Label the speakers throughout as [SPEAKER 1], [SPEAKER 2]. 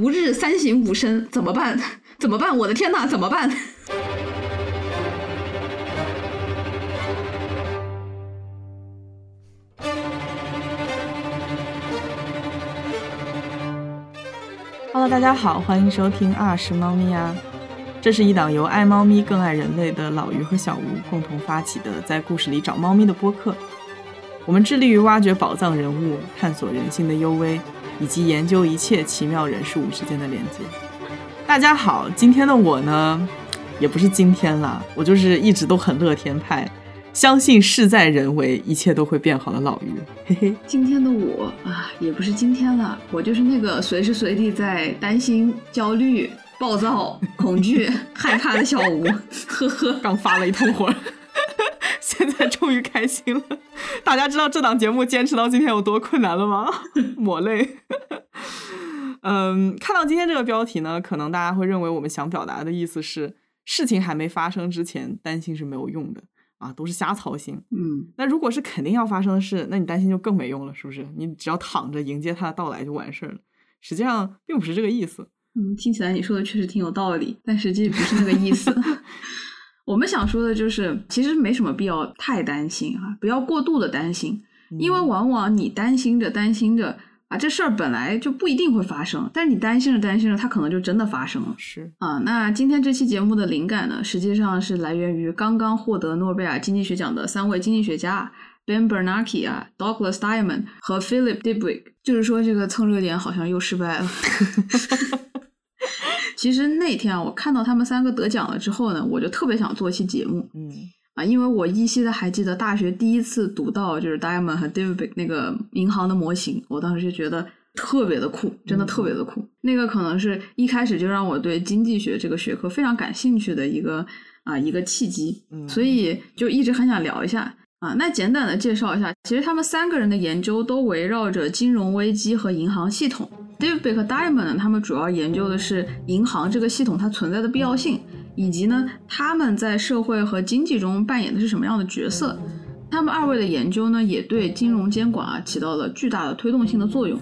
[SPEAKER 1] 吾日三省吾身，怎么办？怎么办？我的天呐，怎么办
[SPEAKER 2] ？Hello，大家好，欢迎收听啊是猫咪呀。这是一档由爱猫咪更爱人类的老于和小吴共同发起的，在故事里找猫咪的播客。我们致力于挖掘宝藏人物，探索人性的幽微，以及研究一切奇妙人事物之间的连接。大家好，今天的我呢，也不是今天了，我就是一直都很乐天派，相信事在人为，一切都会变好的老于。嘿嘿，
[SPEAKER 1] 今天的我啊，也不是今天了，我就是那个随时随地在担心、焦虑、暴躁、恐惧、害怕的小吴。呵呵，
[SPEAKER 2] 刚发了一通火。现在终于开心了，大家知道这档节目坚持到今天有多困难了吗？抹泪。嗯，看到今天这个标题呢，可能大家会认为我们想表达的意思是，事情还没发生之前担心是没有用的啊，都是瞎操心。
[SPEAKER 1] 嗯，
[SPEAKER 2] 那如果是肯定要发生的事，那你担心就更没用了，是不是？你只要躺着迎接它的到来就完事儿了。实际上并不是这个意思。
[SPEAKER 1] 嗯，听起来你说的确实挺有道理，但实际不是那个意思。我们想说的就是，其实没什么必要太担心啊，不要过度的担心，因为往往你担心着担心着啊，这事儿本来就不一定会发生，但是你担心着担心着，它可能就真的发生了。
[SPEAKER 2] 是
[SPEAKER 1] 啊，那今天这期节目的灵感呢，实际上是来源于刚刚获得诺贝尔经济学奖的三位经济学家 Ben Bernanke 啊，Douglas Diamond 和 Philip Dibwig，。就是说，这个蹭热点好像又失败了。其实那天啊，我看到他们三个得奖了之后呢，我就特别想做一期节目。
[SPEAKER 2] 嗯
[SPEAKER 1] 啊，因为我依稀的还记得大学第一次读到就是 Diamond 和 David 那个银行的模型，我当时就觉得特别的酷，真的特别的酷。那个可能是一开始就让我对经济学这个学科非常感兴趣的一个啊一个契机，所以就一直很想聊一下啊。那简短的介绍一下，其实他们三个人的研究都围绕着金融危机和银行系统。David 和 Diamond 呢，他们主要研究的是银行这个系统它存在的必要性，以及呢他们在社会和经济中扮演的是什么样的角色。他们二位的研究呢，也对金融监管啊起到了巨大的推动性的作用。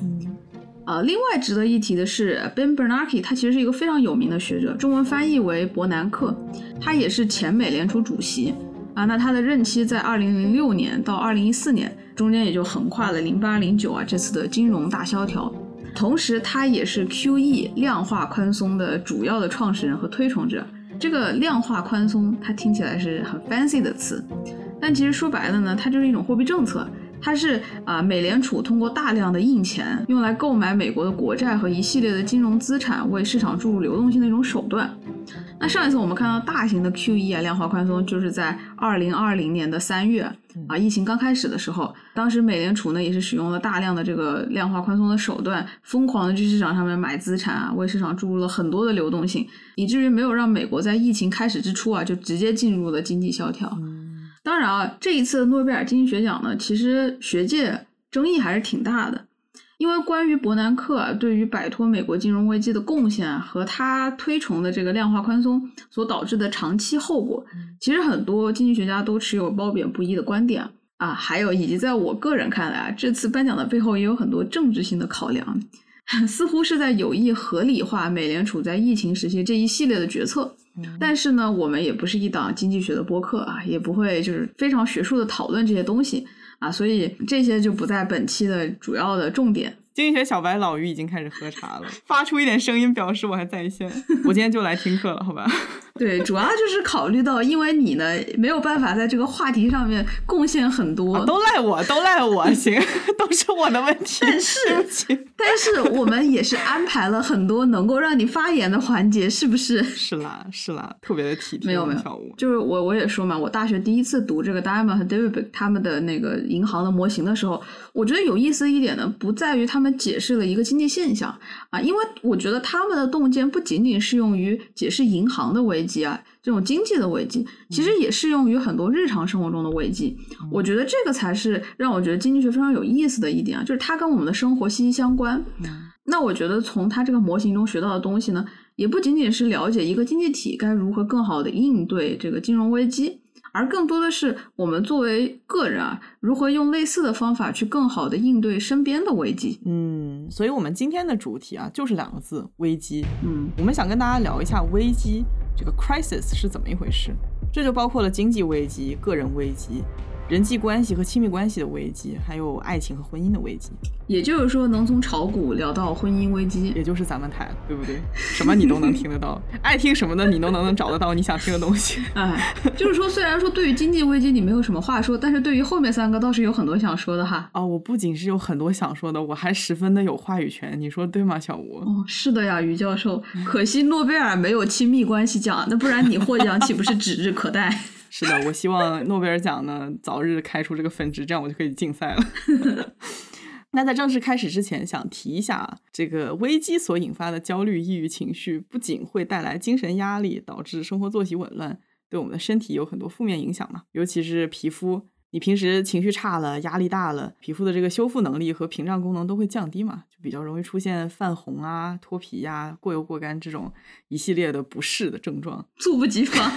[SPEAKER 1] 啊，另外值得一提的是，Ben Bernanke 他其实是一个非常有名的学者，中文翻译为伯南克，他也是前美联储主席啊。那他的任期在二零零六年到二零一四年，中间也就横跨了零八零九啊这次的金融大萧条。同时，他也是 QE 量化宽松的主要的创始人和推崇者。这个量化宽松，它听起来是很 fancy 的词，但其实说白了呢，它就是一种货币政策。它是啊，美联储通过大量的印钱，用来购买美国的国债和一系列的金融资产，为市场注入流动性的一种手段。那上一次我们看到大型的 QE 啊，量化宽松，就是在二零二零年的三月啊，疫情刚开始的时候，当时美联储呢也是使用了大量的这个量化宽松的手段，疯狂的去市场上面买资产啊，为市场注入了很多的流动性，以至于没有让美国在疫情开始之初啊就直接进入了经济萧条。当然啊，这一次诺贝尔经济学奖呢，其实学界争议还是挺大的，因为关于伯南克啊对于摆脱美国金融危机的贡献和他推崇的这个量化宽松所导致的长期后果，其实很多经济学家都持有褒贬不一的观点啊。还有，以及在我个人看来啊，这次颁奖的背后也有很多政治性的考量，似乎是在有意合理化美联储在疫情时期这一系列的决策。但是呢，我们也不是一档经济学的播客啊，也不会就是非常学术的讨论这些东西啊，所以这些就不在本期的主要的重点。
[SPEAKER 2] 经济学小白老于已经开始喝茶了，发出一点声音表示我还在线。我今天就来听课了，好吧？
[SPEAKER 1] 对，主要就是考虑到，因为你呢没有办法在这个话题上面贡献很多，
[SPEAKER 2] 都赖我，都赖我，行，都是我的问题。
[SPEAKER 1] 但是，但是我们也是安排了很多能够让你发言的环节，是不是？
[SPEAKER 2] 是啦，是啦，特别的体贴。
[SPEAKER 1] 没有没有，就是我我也说嘛，我大学第一次读这个 Diamond 和 David 他们的那个银行的模型的时候，我觉得有意思一点呢，不在于他们解释了一个经济现象啊，因为我觉得他们的洞见不仅仅适用于解释银行的危。机啊，这种经济的危机其实也适用于很多日常生活中的危机。我觉得这个才是让我觉得经济学非常有意思的一点啊，就是它跟我们的生活息息相关。那我觉得从它这个模型中学到的东西呢，也不仅仅是了解一个经济体该如何更好的应对这个金融危机而更多的是我们作为个人啊，如何用类似的方法去更好的应对身边的危机。
[SPEAKER 2] 嗯，所以我们今天的主题啊，就是两个字：危机。
[SPEAKER 1] 嗯，
[SPEAKER 2] 我们想跟大家聊一下危机这个 crisis 是怎么一回事，这就包括了经济危机、个人危机。人际关系和亲密关系的危机，还有爱情和婚姻的危机。
[SPEAKER 1] 也就是说，能从炒股聊到婚姻危机，
[SPEAKER 2] 也就是咱们台，对不对？什么你都能听得到，爱听什么的你都能能找得到你想听的东西。
[SPEAKER 1] 哎，就是说，虽然说对于经济危机你没有什么话说，但是对于后面三个倒是有很多想说的哈。
[SPEAKER 2] 哦，我不仅是有很多想说的，我还十分的有话语权，你说对吗，小吴？
[SPEAKER 1] 哦，是的呀，于教授。可惜诺贝尔没有亲密关系奖，那不然你获奖岂不是指日可待？
[SPEAKER 2] 是的，我希望诺贝尔奖呢早日开出这个分支，这样我就可以竞赛了。那在正式开始之前，想提一下，这个危机所引发的焦虑、抑郁情绪，不仅会带来精神压力，导致生活作息紊乱，对我们的身体有很多负面影响嘛。尤其是皮肤，你平时情绪差了、压力大了，皮肤的这个修复能力和屏障功能都会降低嘛，就比较容易出现泛红啊、脱皮呀、过油过干这种一系列的不适的症状，
[SPEAKER 1] 猝不及防。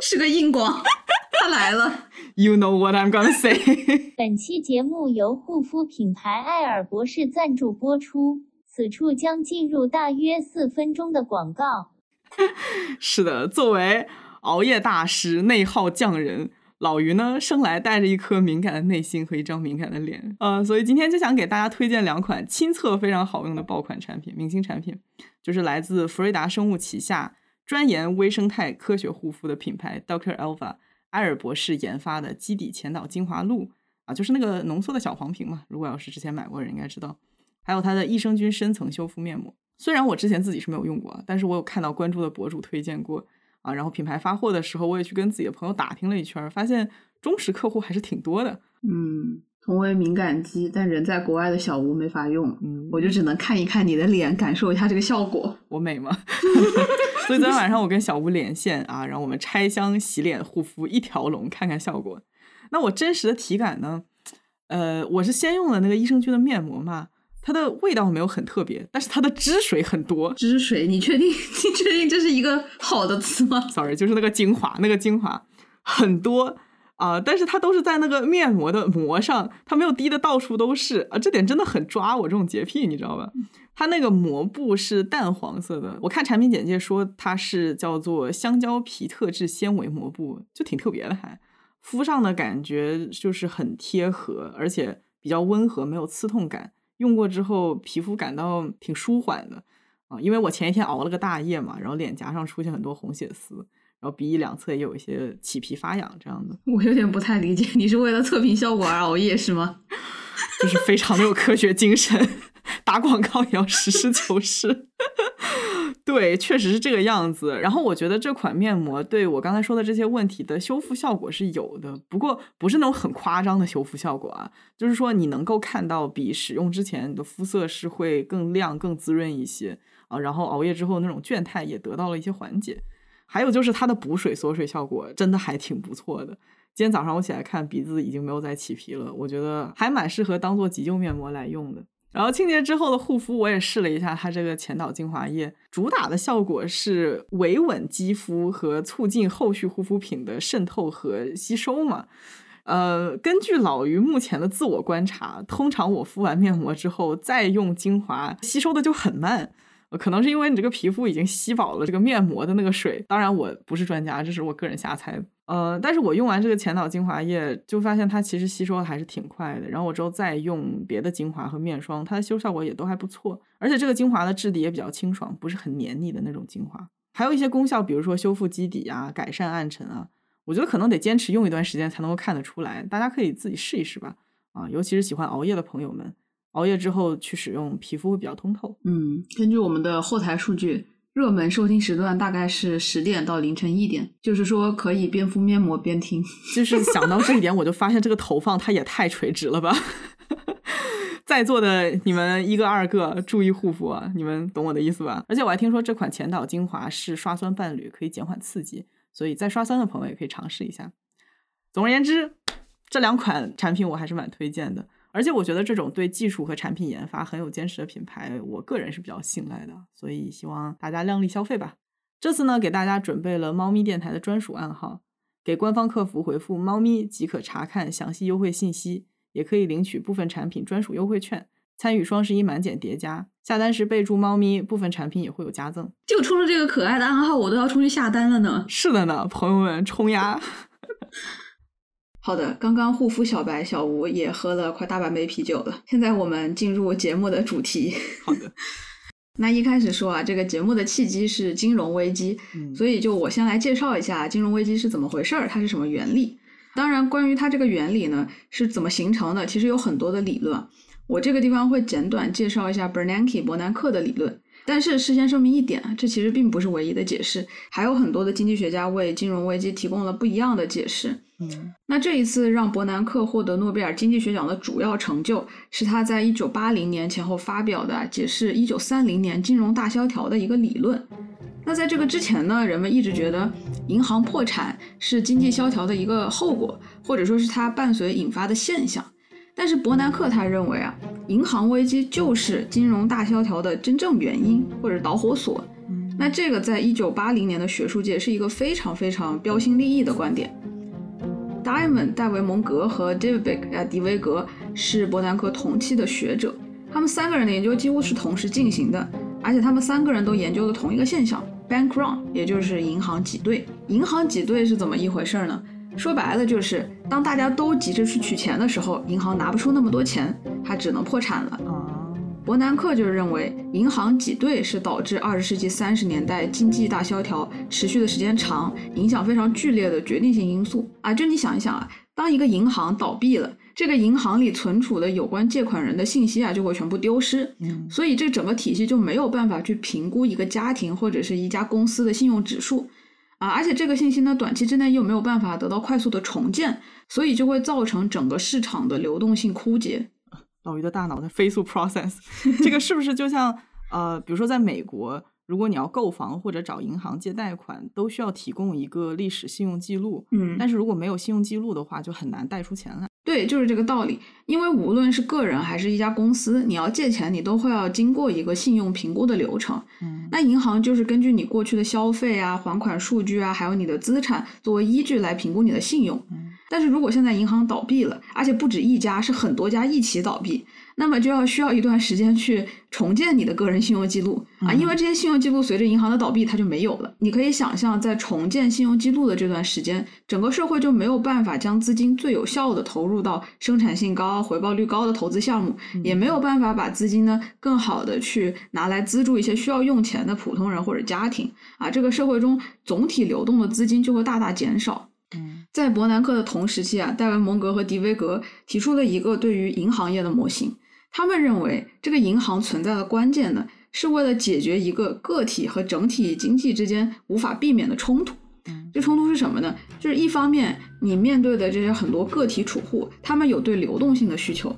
[SPEAKER 1] 是个硬广，他来了。
[SPEAKER 2] You know what I'm gonna say。
[SPEAKER 3] 本期节目由护肤品牌艾尔博士赞助播出，此处将进入大约四分钟的广告。
[SPEAKER 2] 是的，作为熬夜大师、内耗匠人，老于呢生来带着一颗敏感的内心和一张敏感的脸，呃，所以今天就想给大家推荐两款亲测非常好用的爆款产品，明星产品，就是来自福瑞达生物旗下。专研微生态科学护肤的品牌 Doctor Alva 埃尔博士研发的基底前导精华露啊，就是那个浓缩的小黄瓶嘛。如果要是之前买过的人应该知道。还有它的益生菌深层修复面膜，虽然我之前自己是没有用过，但是我有看到关注的博主推荐过啊。然后品牌发货的时候，我也去跟自己的朋友打听了一圈，发现忠实客户还是挺多的。
[SPEAKER 1] 嗯。同为敏感肌，但人在国外的小吴没法用，嗯，我就只能看一看你的脸，感受一下这个效果。
[SPEAKER 2] 我美吗？所以昨天晚上我跟小吴连线啊，然后我们拆箱洗脸护肤一条龙，看看效果。那我真实的体感呢？呃，我是先用了那个益生菌的面膜嘛，它的味道没有很特别，但是它的汁水很多。
[SPEAKER 1] 汁水？你确定？你确定这是一个好的词吗
[SPEAKER 2] ？Sorry，就是那个精华，那个精华很多。啊！但是它都是在那个面膜的膜上，它没有滴的到处都是啊！这点真的很抓我这种洁癖，你知道吧？它那个膜布是淡黄色的，我看产品简介说它是叫做香蕉皮特制纤维膜布，就挺特别的，还敷上的感觉就是很贴合，而且比较温和，没有刺痛感。用过之后皮肤感到挺舒缓的啊！因为我前一天熬了个大夜嘛，然后脸颊上出现很多红血丝。然后鼻翼两侧也有一些起皮发痒这样的，
[SPEAKER 1] 我有点不太理解，你是为了测评效果而熬夜是吗？
[SPEAKER 2] 就是非常的有科学精神，打广告也要实事求是。对，确实是这个样子。然后我觉得这款面膜对我刚才说的这些问题的修复效果是有的，不过不是那种很夸张的修复效果啊，就是说你能够看到比使用之前的肤色是会更亮、更滋润一些啊，然后熬夜之后那种倦态也得到了一些缓解。还有就是它的补水锁水效果真的还挺不错的。今天早上我起来看鼻子已经没有再起皮了，我觉得还蛮适合当做急救面膜来用的。然后清洁之后的护肤我也试了一下，它这个前导精华液主打的效果是维稳肌肤和促进后续护肤品的渗透和吸收嘛。呃，根据老于目前的自我观察，通常我敷完面膜之后再用精华，吸收的就很慢。可能是因为你这个皮肤已经吸饱了这个面膜的那个水，当然我不是专家，这是我个人瞎猜。呃，但是我用完这个前导精华液，就发现它其实吸收的还是挺快的。然后我之后再用别的精华和面霜，它的吸收效果也都还不错。而且这个精华的质地也比较清爽，不是很黏腻的那种精华。还有一些功效，比如说修复基底啊，改善暗沉啊，我觉得可能得坚持用一段时间才能够看得出来。大家可以自己试一试吧。啊，尤其是喜欢熬夜的朋友们。熬夜之后去使用，皮肤会比较通透。
[SPEAKER 1] 嗯，根据我们的后台数据，热门收听时段大概是十点到凌晨一点，就是说可以边敷面膜边听。
[SPEAKER 2] 就是想到这一点，我就发现这个投放它也太垂直了吧！在座的你们一个二个注意护肤啊，你们懂我的意思吧？而且我还听说这款前导精华是刷酸伴侣，可以减缓刺激，所以在刷酸的朋友也可以尝试一下。总而言之，这两款产品我还是蛮推荐的。而且我觉得这种对技术和产品研发很有坚持的品牌，我个人是比较信赖的，所以希望大家量力消费吧。这次呢，给大家准备了猫咪电台的专属暗号，给官方客服回复“猫咪”即可查看详细优惠信息，也可以领取部分产品专属优惠券，参与双十一满减叠加。下单时备注“猫咪”，部分产品也会有加赠。
[SPEAKER 1] 就冲着这个可爱的暗号，我都要冲去下单了呢。
[SPEAKER 2] 是的呢，朋友们，冲呀！
[SPEAKER 1] 好的，刚刚护肤小白小吴也喝了快大半杯啤酒了。现在我们进入节目的主题。
[SPEAKER 2] 好的，
[SPEAKER 1] 那一开始说啊，这个节目的契机是金融危机，
[SPEAKER 2] 嗯
[SPEAKER 1] 所以就我先来介绍一下金融危机是怎么回事儿，它是什么原理。当然，关于它这个原理呢是怎么形成的，其实有很多的理论。我这个地方会简短介绍一下 Bernanke 伯南克的理论。但是事先声明一点，这其实并不是唯一的解释，还有很多的经济学家为金融危机提供了不一样的解释。
[SPEAKER 2] 嗯
[SPEAKER 1] 那这一次让伯南克获得诺贝尔经济学奖的主要成就，是他在一九八零年前后发表的解释一九三零年金融大萧条的一个理论。那在这个之前呢，人们一直觉得银行破产是经济萧条的一个后果，或者说是它伴随引发的现象。但是伯南克他认为啊，银行危机就是金融大萧条的真正原因或者导火索。
[SPEAKER 2] 嗯
[SPEAKER 1] 那这个在一九八零年的学术界是一个非常非常标新立异的观点。Diamond、戴维蒙格和 David Beck 啊迪维格是伯南克同期的学者，他们三个人的研究几乎是同时进行的，而且他们三个人都研究了同一个现象 ——bank run，也就是银行挤兑。银行挤兑是怎么一回事呢？说白了就是，当大家都急着去取钱的时候，银行拿不出那么多钱，它只能破产了。
[SPEAKER 2] 啊，
[SPEAKER 1] 伯南克就认为，银行挤兑是导致二十世纪三十年代经济大萧条持续的时间长、影响非常剧烈的决定性因素啊！就你想一想啊，当一个银行倒闭了，这个银行里存储的有关借款人的信息啊就会全部丢失，
[SPEAKER 2] 嗯
[SPEAKER 1] 所以这整个体系就没有办法去评估一个家庭或者是一家公司的信用指数啊，而且这个信息呢，短期之内又没有办法得到快速的重建，所以就会造成整个市场的流动性枯竭。
[SPEAKER 2] 老于的大脑在飞速 process，这个是不是就像呃，比如说在美国，如果你要购房或者找银行借贷款，都需要提供一个历史信用记录，
[SPEAKER 1] 嗯
[SPEAKER 2] 但是如果没有信用记录的话，就很难贷出钱来。
[SPEAKER 1] 对，就是这个道理。因为无论是个人还是一家公司，你要借钱，你都会要经过一个信用评估的流程。
[SPEAKER 2] 嗯
[SPEAKER 1] 那银行就是根据你过去的消费啊、还款数据啊，还有你的资产作为依据来评估你的信用。
[SPEAKER 2] 嗯
[SPEAKER 1] 但是如果现在银行倒闭了，而且不止一家，是很多家一起倒闭，那么就要需要一段时间去重建你的个人信用记录啊，
[SPEAKER 2] 嗯
[SPEAKER 1] 因为这些信用记录随着银行的倒闭它就没有了。你可以想象，在重建信用记录的这段时间，整个社会就没有办法将资金最有效的投入到生产性高、回报率高的投资项目，也没有办法把资金呢更好的去拿来资助一些需要用钱的普通人或者家庭啊，这个社会中总体流动的资金就会大大减少。
[SPEAKER 2] 嗯
[SPEAKER 1] 在伯南克的同时期啊，戴维蒙格和迪威格提出了一个对于银行业的模型。他们认为，这个银行存在的关键呢，是为了解决一个个体和整体经济之间无法避免的冲突。
[SPEAKER 2] 嗯
[SPEAKER 1] 这冲突是什么呢？就是一方面，你面对的这些很多个体储户，他们有对流动性的需求；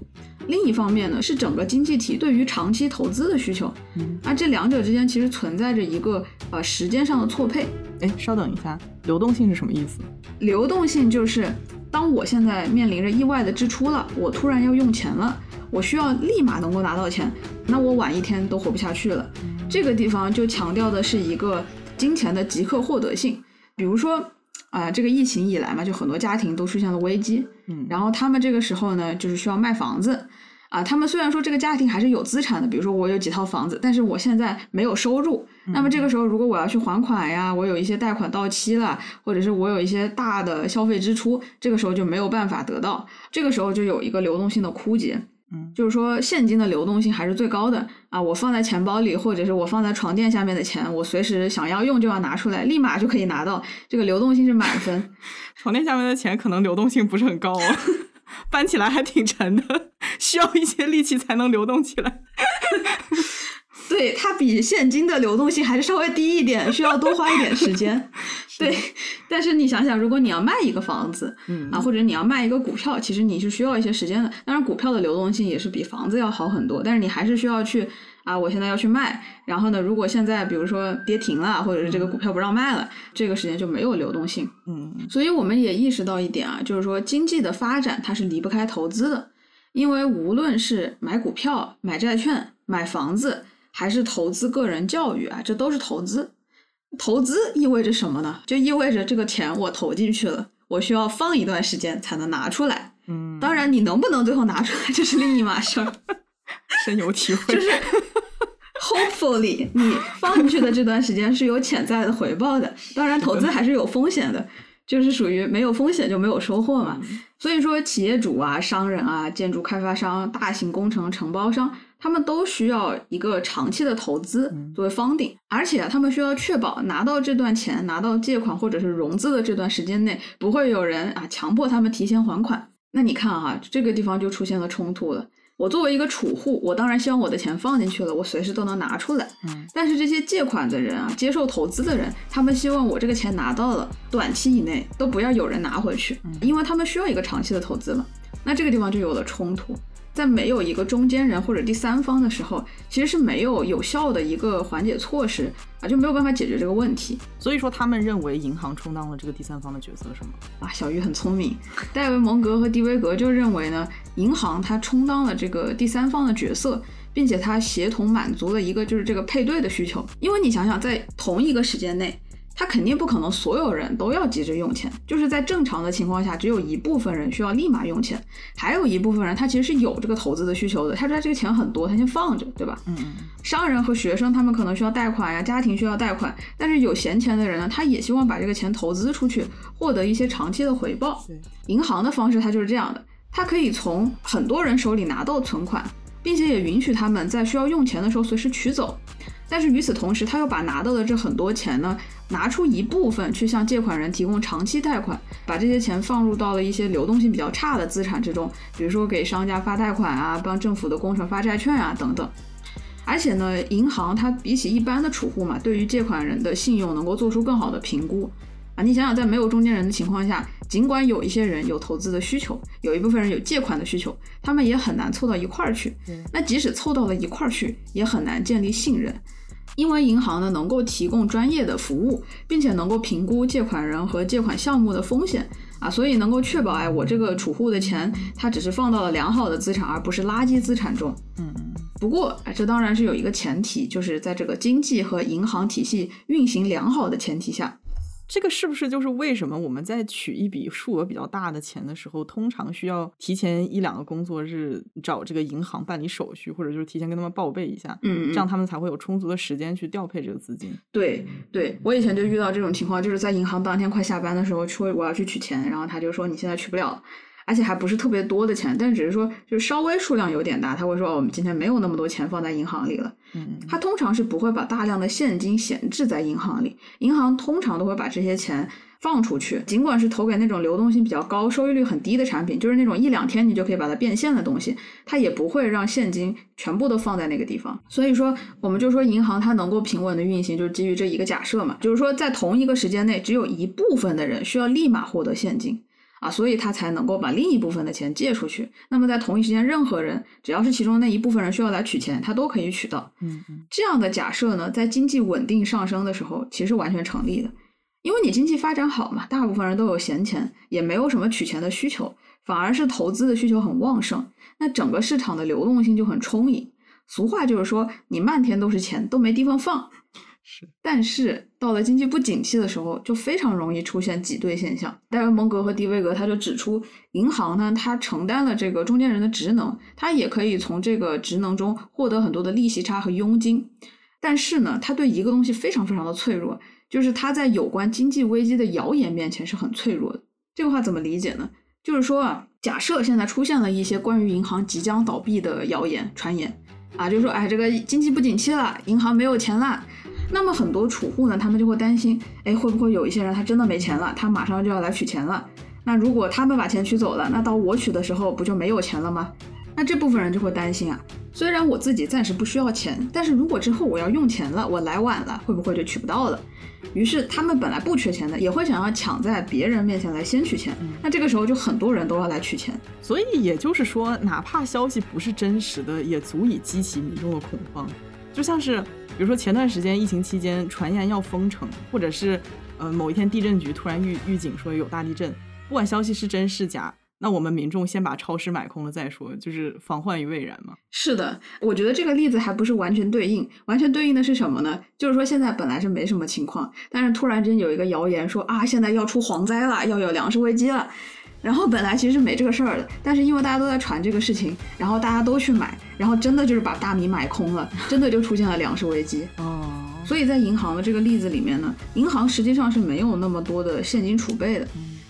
[SPEAKER 1] 另一方面呢，是整个经济体对于长期投资的需求。
[SPEAKER 2] 嗯，
[SPEAKER 1] 那这两者之间其实存在着一个呃时间上的错配。
[SPEAKER 2] 哎，稍等一下，流动性是什么意思？
[SPEAKER 1] 流动性就是，当我现在面临着意外的支出了，我突然要用钱了，我需要立马能够拿到钱，那我晚一天都活不下去了。这个地方就强调的是一个金钱的即刻获得性。比如说，啊、这个疫情以来嘛，就很多家庭都出现了危机，
[SPEAKER 2] 嗯
[SPEAKER 1] 然后他们这个时候呢，就是需要卖房子。啊，他们虽然说这个家庭还是有资产的，比如说我有几套房子，但是我现在没有收入。那么这个时候，如果我要去还款呀，我有一些贷款到期了，或者是我有一些大的消费支出，这个时候就没有办法得到，这个时候就有一个流动性的枯竭。
[SPEAKER 2] 嗯
[SPEAKER 1] 就是说现金的流动性还是最高的啊！我放在钱包里，或者是我放在床垫下面的钱，我随时想要用就要拿出来，立马就可以拿到，这个流动性是满分。
[SPEAKER 2] 床垫下面的钱可能流动性不是很高哦，搬起来还挺沉的，需要一些力气才能流动起来。
[SPEAKER 1] 对，它比现金的流动性还是稍微低一点，需要多花一点时间。对，但是你想想，如果你要卖一个房子
[SPEAKER 2] 嗯
[SPEAKER 1] 啊，或者你要卖一个股票，其实你是需要一些时间的。当然，股票的流动性也是比房子要好很多，但是你还是需要去啊，我现在要去卖。然后呢，如果现在比如说跌停了，或者是这个股票不让卖了，这个时间就没有流动性。
[SPEAKER 2] 嗯
[SPEAKER 1] 所以我们也意识到一点啊，就是说经济的发展它是离不开投资的，因为无论是买股票、买债券、买房子，还是投资个人教育啊，这都是投资。投资意味着什么呢？就意味着这个钱我投进去了，我需要放一段时间才能拿出来。
[SPEAKER 2] 嗯，
[SPEAKER 1] 当然，你能不能最后拿出来，这是另一码事儿。
[SPEAKER 2] 深有体会。
[SPEAKER 1] 就是 hopefully 你放进去的这段时间是有潜在的回报的。当然，投资还是有风险的，就是属于没有风险就没有收获嘛。所以说，企业主啊、商人啊、建筑开发商、大型工程承包商，他们都需要一个长期的投资作为 funding，而且他们需要确保拿到这段钱、拿到借款或者是融资的这段时间内，不会有人啊强迫他们提前还款。那你看哈，这个地方就出现了冲突了。我作为一个储户，我当然希望我的钱放进去了，我随时都能拿出来。
[SPEAKER 2] 嗯，
[SPEAKER 1] 但是这些借款的人啊，接受投资的人，他们希望我这个钱拿到了，短期以内都不要有人拿回去，因为他们需要一个长期的投资嘛。那这个地方就有了冲突。在没有一个中间人或者第三方的时候，其实是没有有效的一个缓解措施啊，就没有办法解决这个问题
[SPEAKER 2] 所以说他们认为银行充当了这个第三方的角色，是吗？
[SPEAKER 1] 啊。小鱼很聪明，戴维蒙格和迪维格就认为呢，银行它充当了这个第三方的角色，并且它协同满足了一个就是这个配对的需求。因为你想想，在同一个时间内。他肯定不可能所有人都要急着用钱，就是在正常的情况下，只有一部分人需要立马用钱，还有一部分人他其实是有这个投资的需求的，他说他这个钱很多，他先放着，对吧？
[SPEAKER 2] 嗯嗯
[SPEAKER 1] 商人和学生他们可能需要贷款呀，家庭需要贷款，但是有闲钱的人呢，他也希望把这个钱投资出去，获得一些长期的回报。
[SPEAKER 2] 对，
[SPEAKER 1] 银行的方式它就是这样的，它可以从很多人手里拿到存款，并且也允许他们在需要用钱的时候随时取走。但是与此同时，他又把拿到的这很多钱呢，拿出一部分去向借款人提供长期贷款，把这些钱放入到了一些流动性比较差的资产之中，比如说给商家发贷款啊，帮政府的工程发债券啊等等。而且呢，银行它比起一般的储户嘛，对于借款人的信用能够做出更好的评估啊。你想想，在没有中间人的情况下，尽管有一些人有投资的需求，有一部分人有借款的需求，他们也很难凑到一块儿去。那即使凑到了一块儿去，也很难建立信任。因为银行呢能够提供专业的服务，并且能够评估借款人和借款项目的风险啊，所以能够确保哎我这个储户的钱它只是放到了良好的资产，而不是垃圾资产中。
[SPEAKER 2] 嗯嗯
[SPEAKER 1] 不过哎，这当然是有一个前提，就是在这个经济和银行体系运行良好的前提下。
[SPEAKER 2] 这个是不是就是为什么我们在取一笔数额比较大的钱的时候，通常需要提前一两个工作日找这个银行办理手续，或者就是提前跟他们报备一下，
[SPEAKER 1] 嗯，
[SPEAKER 2] 这样他们才会有充足的时间去调配这个资金。
[SPEAKER 1] 对对，我以前就遇到这种情况，就是在银行当天快下班的时候说我要去取钱，然后他就说你现在取不了。而且还不是特别多的钱，但只是说就是稍微数量有点大，他会说哦，我们今天没有那么多钱放在银行里了。
[SPEAKER 2] 嗯，
[SPEAKER 1] 他通常是不会把大量的现金闲置在银行里，银行通常都会把这些钱放出去，尽管是投给那种流动性比较高、收益率很低的产品，就是那种一两天你就可以把它变现的东西，它也不会让现金全部都放在那个地方。所以说，我们就说银行它能够平稳的运行，就是基于这一个假设嘛，就是说在同一个时间内，只有一部分的人需要立马获得现金。啊，所以他才能够把另一部分的钱借出去。那么在同一时间，任何人只要是其中那一部分人需要来取钱，他都可以取到。
[SPEAKER 2] 嗯嗯，
[SPEAKER 1] 这样的假设呢，在经济稳定上升的时候，其实完全成立的。因为你经济发展好嘛，大部分人都有闲钱，也没有什么取钱的需求，反而是投资的需求很旺盛，那整个市场的流动性就很充盈。俗话就是说，你漫天都是钱，都没地方放。
[SPEAKER 2] 是，
[SPEAKER 1] 但是到了经济不景气的时候，就非常容易出现挤兑现象。戴维蒙格和迪维格他就指出，银行呢，它承担了这个中间人的职能，它也可以从这个职能中获得很多的利息差和佣金。但是呢，它对一个东西非常非常的脆弱，就是它在有关经济危机的谣言面前是很脆弱的。这个话怎么理解呢？就是说啊，假设现在出现了一些关于银行即将倒闭的谣言传言啊，就说哎，这个经济不景气了，银行没有钱了。那么很多储户呢，他们就会担心，哎，会不会有一些人他真的没钱了，他马上就要来取钱了？那如果他们把钱取走了，那到我取的时候不就没有钱了吗？那这部分人就会担心啊，虽然我自己暂时不需要钱，但是如果之后我要用钱了，我来晚了，会不会就取不到了？于是他们本来不缺钱的，也会想要抢在别人面前来先取钱。那这个时候就很多人都要来取钱。
[SPEAKER 2] 所以也就是说，哪怕消息不是真实的，也足以激起民众的恐慌。就像是，比如说前段时间疫情期间传言要封城，或者是呃某一天地震局突然预预警说有大地震，不管消息是真是假，那我们民众先把超市买空了再说，就是防患于未然嘛。
[SPEAKER 1] 是的，我觉得这个例子还不是完全对应，完全对应的是什么呢？就是说现在本来是没什么情况，但是突然间有一个谣言说啊，现在要出蝗灾了，要有粮食危机了。然后本来其实是没这个事儿的，但是因为大家都在传这个事情，然后大家都去买，然后真的就是把大米买空了，真的就出现了粮食危机。
[SPEAKER 2] 哦，
[SPEAKER 1] 所以在银行的这个例子里面呢，银行实际上是没有那么多的现金储备的。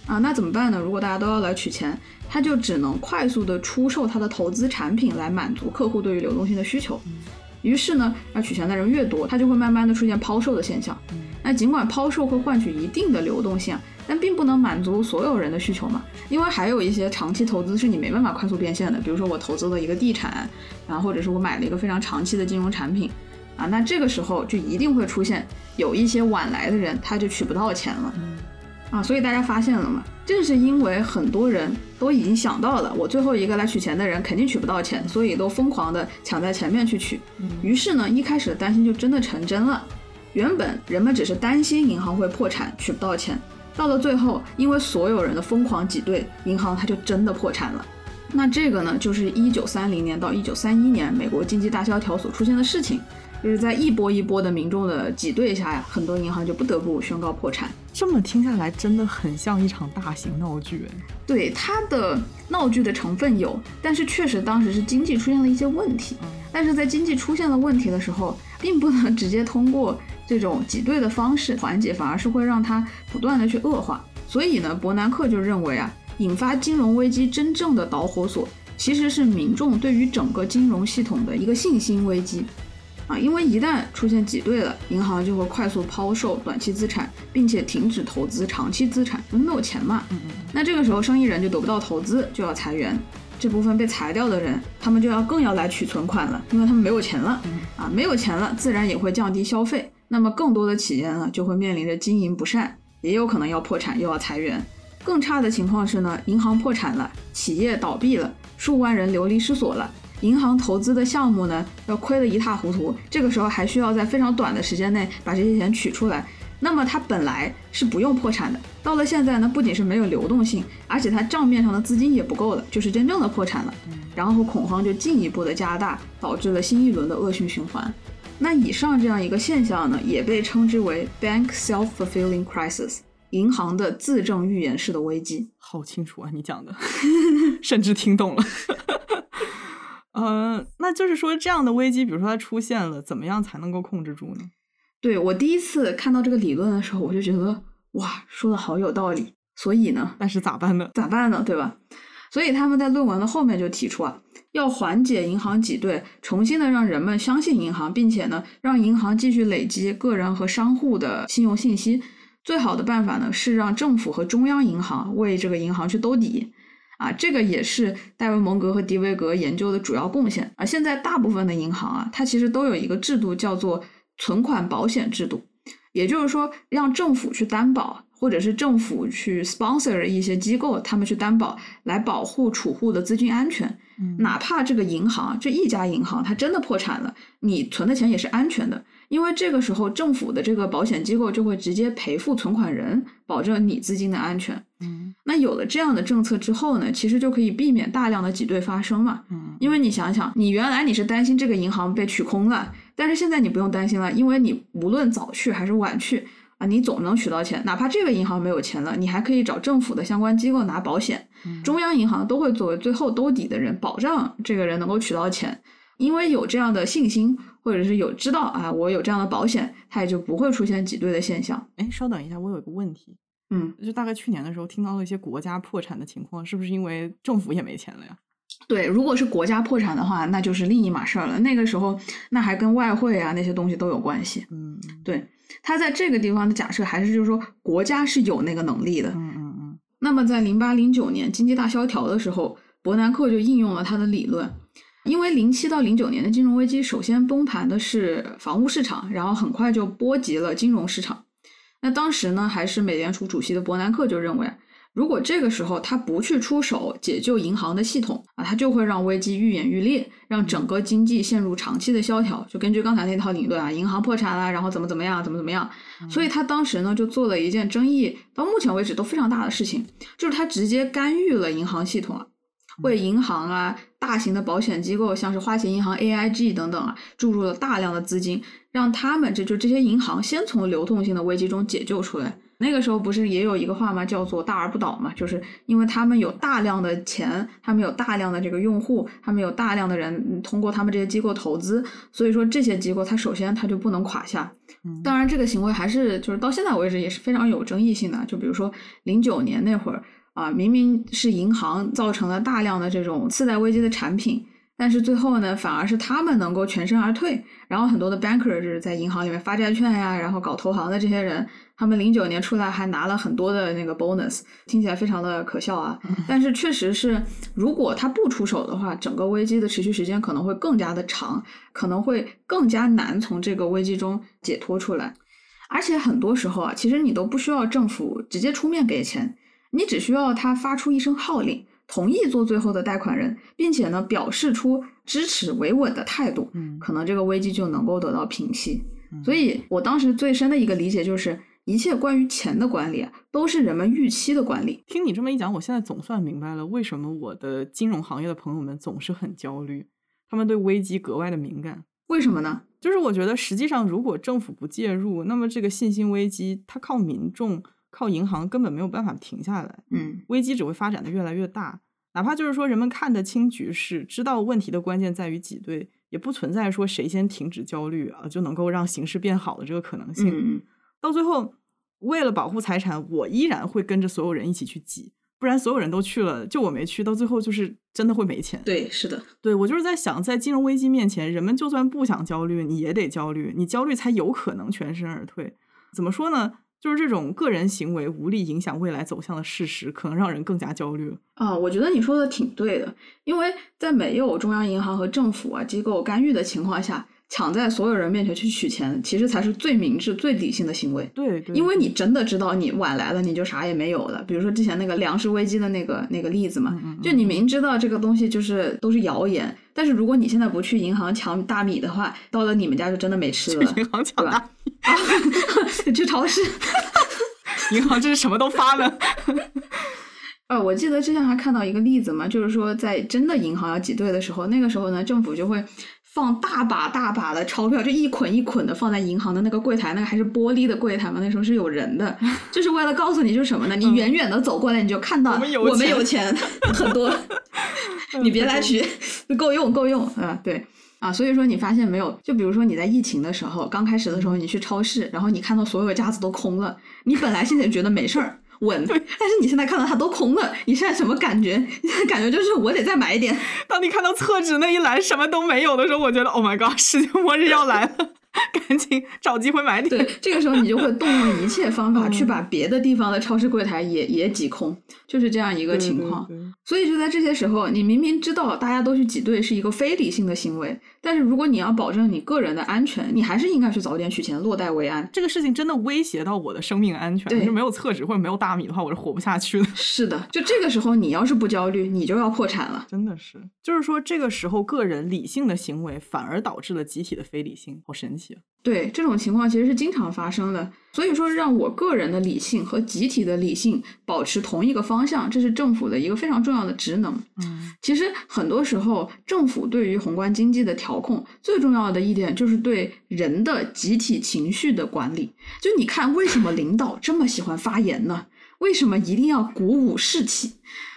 [SPEAKER 1] 啊，那怎么办呢？如果大家都要来取钱，他就只能快速的出售他的投资产品来满足客户对于流动性的需求。于是呢，要取钱的人越多，他就会慢慢的出现抛售的现象。那尽管抛售会换取一定的流动性，但并不能满足所有人的需求嘛。因为还有一些长期投资是你没办法快速变现的，比如说我投资了一个地产，然后或者是我买了一个非常长期的金融产品，啊，那这个时候就一定会出现有一些晚来的人，他就取不到钱了。啊，所以大家发现了吗？正是因为很多人都已经想到了，我最后一个来取钱的人肯定取不到钱，所以都疯狂的抢在前面去取。于是呢，一开始的担心就真的成真了。原本人们只是担心银行会破产，取不到钱，到了最后，因为所有人的疯狂挤兑，银行它就真的破产了。那这个呢，就是一九三零年到一九三一年美国经济大萧条所出现的事情。就是在一波一波的民众的挤兑下呀，很多银行就不得不宣告破产。
[SPEAKER 2] 这么听下来，真的很像一场大型闹剧哎。
[SPEAKER 1] 对，它的闹剧的成分有，但是确实当时是经济出现了一些问题。但是在经济出现了问题的时候，并不能 直接通过这种挤兑的方式缓解，反而是会让它不断的去恶化。所以呢，伯南克就认为啊，引发金融危机真正的导火索其实是民众对于整个金融系统的一个信心危机。啊，因为一旦出现挤兑了，银行就会快速抛售短期资产，并且停止投资长期资产，因为没有钱嘛。
[SPEAKER 2] 嗯嗯。
[SPEAKER 1] 那这个时候，生意人就得不到投资，就要裁员。这部分被裁掉的人，他们就要更要来取存款了，因为他们没有钱了。啊，没有钱了，自然也会降低消费。那么，更多的企业呢，就会面临着经营不善，也有可能要破产，又要裁员。更差的情况是呢，银行破产了，企业倒闭了，数万人流离失所了。银行投资的项目呢，要亏得一塌糊涂，这个时候还需要在非常短的时间内把这些钱取出来。那么它本来是不用破产的，到了现在呢，不仅是没有流动性，而且它账面上的资金也不够了，就是真正的破产了。然后恐慌就进一步的加大，导致了新一轮的恶性循环。那以上这样一个现象呢，也被称之为 bank self-fulfilling crisis，银行的自证预言式的危机。
[SPEAKER 2] 好清楚啊，你讲的，甚至听懂了。呃，那就是说，这样的危机，比如说它出现了，怎么样才能够控制住呢？
[SPEAKER 1] 对我第一次看到这个理论的时候，我就觉得哇，说的好有道理。所以呢，
[SPEAKER 2] 但是咋办呢？
[SPEAKER 1] 咋办呢？对吧？所以他们在论文的后面就提出啊，要缓解银行挤兑，重新的让人们相信银行，并且呢，让银行继续累积个人和商户的信用信息。最好的办法呢，是让政府和中央银行为这个银行去兜底。啊，这个也是戴维蒙格和迪维格研究的主要贡献啊。现在大部分的银行啊，它其实都有一个制度叫做存款保险制度，也就是说，让政府去担保，或者是政府去 sponsor 一些机构，他们去担保，来保护储户的资金安全。哪怕这个银行这一家银行它真的破产了，你存的钱也是安全的，因为这个时候政府的这个保险机构就会直接赔付存款人，保证你资金的安全。
[SPEAKER 2] 嗯，
[SPEAKER 1] 那有了这样的政策之后呢，其实就可以避免大量的挤兑发生嘛。
[SPEAKER 2] 嗯，
[SPEAKER 1] 因为你想想，你原来你是担心这个银行被取空了，但是现在你不用担心了，因为你无论早去还是晚去。啊，你总能取到钱，哪怕这个银行没有钱了，你还可以找政府的相关机构拿保险，中央银行都会作为最后兜底的人，保障这个人能够取到钱。因为有这样的信心，或者是有知道啊，我有这样的保险，它也就不会出现挤兑的现象。
[SPEAKER 2] 哎，稍等一下，我有一个问题，
[SPEAKER 1] 嗯，
[SPEAKER 2] 就大概去年的时候听到了一些国家破产的情况，是不是因为政府也没钱了呀？
[SPEAKER 1] 对，如果是国家破产的话，那就是另一码事儿了。那个时候，那还跟外汇啊那些东西都有关系。
[SPEAKER 2] 嗯，
[SPEAKER 1] 对。他在这个地方的假设还是就是说国家是有那个能力的。
[SPEAKER 2] 嗯嗯嗯。
[SPEAKER 1] 那么在零八零九年经济大萧条的时候，伯南克就应用了他的理论。因为零七到零九年的金融危机，首先崩盘的是房屋市场，然后很快就波及了金融市场。那当时呢，还是美联储主席的伯南克就认为，如果这个时候他不去出手解救银行的系统啊，他就会让危机愈演愈烈，让整个经济陷入长期的萧条。就根据刚才那套理论啊，银行破产了，然后怎么怎么样，怎么怎么样。所以他当时呢就做了一件争议到目前为止都非常大的事情，就是他直接干预了银行系统啊，为银行啊、大型的保险机构，像是花旗银行、AIG 等等啊，注入了大量的资金，让他们这就这些银行先从流动性的危机中解救出来。那个时候不是也有一个话吗？叫做“大而不倒”嘛，就是因为他们有大量的钱，他们有大量的这个用户，他们有大量的人通过他们这些机构投资，所以说这些机构它首先它就不能垮下。当然，这个行为还是就是到现在为止也是非常有争议性的。就比如说零九年那会儿啊，明明是银行造成了大量的这种次贷危机的产品。但是最后呢，反而是他们能够全身而退，然后很多的 banker 就是在银行里面发债券呀，然后搞投行的这些人，他们零九年出来还拿了很多的那个 bonus，听起来非常的可笑啊。但是确实是，如果他不出手的话，整个危机的持续时间可能会更加的长，可能会更加难从这个危机中解脱出来。而且很多时候啊，其实你都不需要政府直接出面给钱，你只需要他发出一声号令。同意做最后的贷款人，并且呢表示出支持维稳的态度，嗯，可能这个危机就能够得到平息。所以我当时最深的一个理解就是，一切关于钱的管理都是人们预期的管理。
[SPEAKER 2] 听你这么一讲，我现在总算明白了为什么我的金融行业的朋友们总是很焦虑，他们对危机格外的敏感。
[SPEAKER 1] 为什么呢？
[SPEAKER 2] 就是我觉得实际上如果政府不介入，那么这个信心危机它靠民众。靠银行根本没有办法停下来，
[SPEAKER 1] 嗯，
[SPEAKER 2] 危机只会发展的越来越大。哪怕就是说人们看得清局势，知道问题的关键在于挤兑，也不存在说谁先停止焦虑啊就能够让形势变好的这个可能性。
[SPEAKER 1] 嗯
[SPEAKER 2] 到最后，为了保护财产，我依然会跟着所有人一起去挤，不然所有人都去了，就我没去，到最后就是真的会没钱。
[SPEAKER 1] 对，是的，
[SPEAKER 2] 对我就是在想，在金融危机面前，人们就算不想焦虑，你也得焦虑，你焦虑才有可能全身而退。怎么说呢？就是这种个人行为无力影响未来走向的事实，可能让人更加焦虑
[SPEAKER 1] 啊！我觉得你说的挺对的，因为在没有中央银行和政府啊机构干预的情况下，抢在所有人面前去取钱，其实才是最明智、最理性的行为。
[SPEAKER 2] 对，
[SPEAKER 1] 因为你真的知道你晚来了，你就啥也没有了。比如说之前那个粮食危机的那个那个例子嘛，就你明知道这个东西就是都是谣言，但是如果你现在不去银行抢大米的话，到了你们家就真的没吃了。
[SPEAKER 2] 银行抢大米。
[SPEAKER 1] 去超市，
[SPEAKER 2] 银行这是什么都发了。
[SPEAKER 1] 呃，我记得之前还看到一个例子嘛，就是说在真的银行要挤兑的时候，那个时候呢，政府就会放大把大把的钞票，就一捆一捆的放在银行的那个柜台，那个还是玻璃的柜台嘛，那时候是有人的，就是为了告诉你就是什么呢？你远远的走过来，你就看到我们有钱 很多，你别来取，够用够用啊，对。啊，所以说你发现没有？就比如说你在疫情的时候，刚开始的时候，你去超市，然后你看到所有架子都空了，你本来现在觉得没事儿，稳，但是你现在看到它都空了，你现在什么感觉？你现在感觉就是我得再买一点。
[SPEAKER 2] 当你看到厕纸那一栏什么都没有的时候，我觉得 Oh my God，世界末日要来了。赶紧找机会买点。
[SPEAKER 1] 对，这个时候你就会动用一切方法去把别的地方的超市柜台也也挤空，就是这样一个情况。所以就在这些时候，你明明知道大家都去挤兑是一个非理性的行为，但是如果你要保证你个人的安全，你还是应该去早点取钱，落袋为安。
[SPEAKER 2] 这个事情真的威胁到我的生命安全。
[SPEAKER 1] 对，
[SPEAKER 2] 没有厕纸或者没有大米的话，我是活不下去的。
[SPEAKER 1] 是的，就这个时候，你要是不焦虑，你就要破产了。
[SPEAKER 2] 真的是，就是说这个时候个人理性的行为反而导致了集体的非理性，好神奇啊！
[SPEAKER 1] 对这种情况其实是经常发生的，所以说让我个人的理性和集体的理性保持同一个方向，这是政府的一个非常重要的职能。
[SPEAKER 2] 嗯，
[SPEAKER 1] 其实很多时候政府对于宏观经济的调控，最重要的一点就是对人的集体情绪的管理。就你看，为什么领导这么喜欢发言呢？为什么一定要鼓舞士气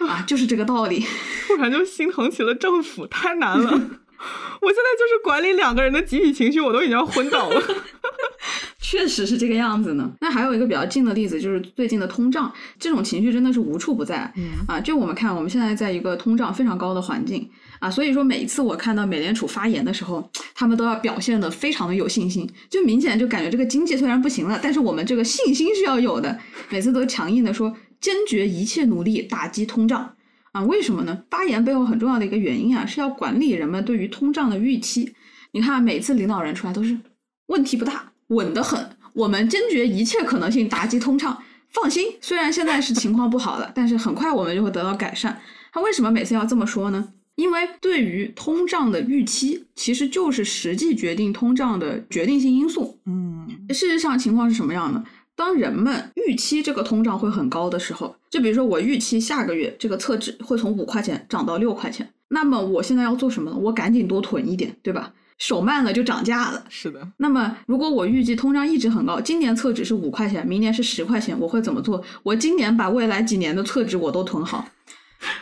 [SPEAKER 1] 啊？就是这个道理。
[SPEAKER 2] 突然就心疼起了政府，太难了。我现在就是管理两个人的集体情绪，我都已经要昏倒了。
[SPEAKER 1] 确实是这个样子呢。那还有一个比较近的例子，就是最近的通胀，这种情绪真的是无处不在。
[SPEAKER 2] 嗯
[SPEAKER 1] 啊，就我们看，我们现在在一个通胀非常高的环境啊，所以说每一次我看到美联储发言的时候，他们都要表现的非常的有信心，就明显就感觉这个经济虽然不行了，但是我们这个信心是要有的，每次都强硬的说，坚决一切努力打击通胀。啊，为什么呢？发言背后很重要的一个原因啊，是要管理人们对于通胀的预期。你看，每次领导人出来都是问题不大，稳得很。我们坚决一切可能性打击通胀，放心，虽然现在是情况不好了，但是很快我们就会得到改善。他为什么每次要这么说呢？因为对于通胀的预期，其实就是实际决定通胀的决定性因素。
[SPEAKER 2] 嗯
[SPEAKER 1] 事实上，情况是什么样的？当人们预期这个通胀会很高的时候，就比如说我预期下个月这个厕纸会从五块钱涨到六块钱，那么我现在要做什么呢？我赶紧多囤一点，对吧？手慢了就涨价了。
[SPEAKER 2] 是的，
[SPEAKER 1] 那么，如果我预计通胀一直很高，今年厕纸是五块钱，明年是十块钱，我会怎么做？我今年把未来几年的厕纸我都囤好。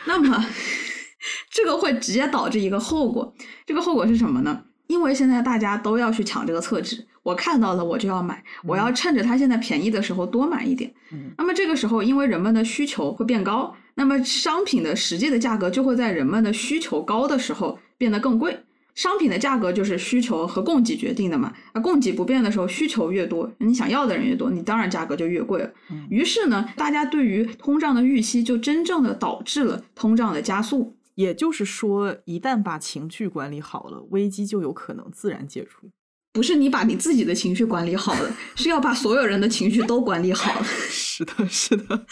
[SPEAKER 1] 那么，这个会直接导致一个后果，这个后果是什么呢？因为现在大家都要去抢这个厕纸，我看到了我就要买，我要趁着它现在便宜的时候多买一点。
[SPEAKER 2] 嗯
[SPEAKER 1] 那么这个时候，因为人们的需求会变高，那么商品的实际的价格就会在人们的需求高的时候变得更贵。商品的价格就是需求和供给决定的嘛，啊，供给不变的时候，需求越多，你想要的人越多，你当然价格就越贵了。
[SPEAKER 2] 嗯
[SPEAKER 1] 于是呢，大家对于通胀的预期就真正的导致了通胀的加速。
[SPEAKER 2] 也就是说，一旦把情绪管理好了，危机就有可能自然解除。
[SPEAKER 1] 不是你把你自己的情绪管理好了，是要把所有人的情绪都管理好了。
[SPEAKER 2] 是的，是的，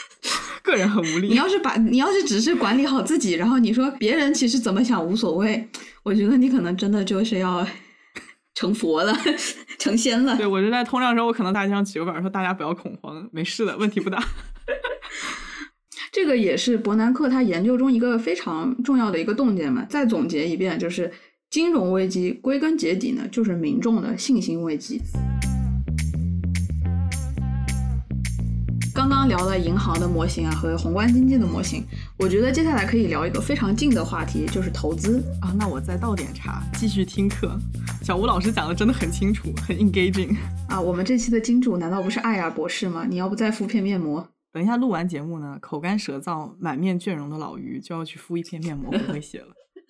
[SPEAKER 2] 个人很无力。
[SPEAKER 1] 你要是把你要是只是管理好自己，然后你说别人其实怎么想无所谓，我觉得你可能真的就是要成佛了，成仙了。
[SPEAKER 2] 对我就在通胀时候，我可能大街上举个板说大家不要恐慌，没事的，问题不大。
[SPEAKER 1] 这个也是伯南克他研究中一个非常重要的一个洞见嘛。再总结一遍，就是金融危机归根结底呢，就是民众的信心危机。刚刚聊了银行的模型啊和宏观经济的模型，我觉得接下来可以聊一个非常近的话题，就是投资。
[SPEAKER 2] 啊，那我再倒点茶，继续听课。小吴老师讲的真的很清楚，很 engaging。
[SPEAKER 1] 啊，我们这期的金主难道不是艾尔博士吗？你要不再敷片面膜？
[SPEAKER 2] 等一下录完节目呢，口干舌燥、满面倦容的老于就要去敷一片面膜回回血了。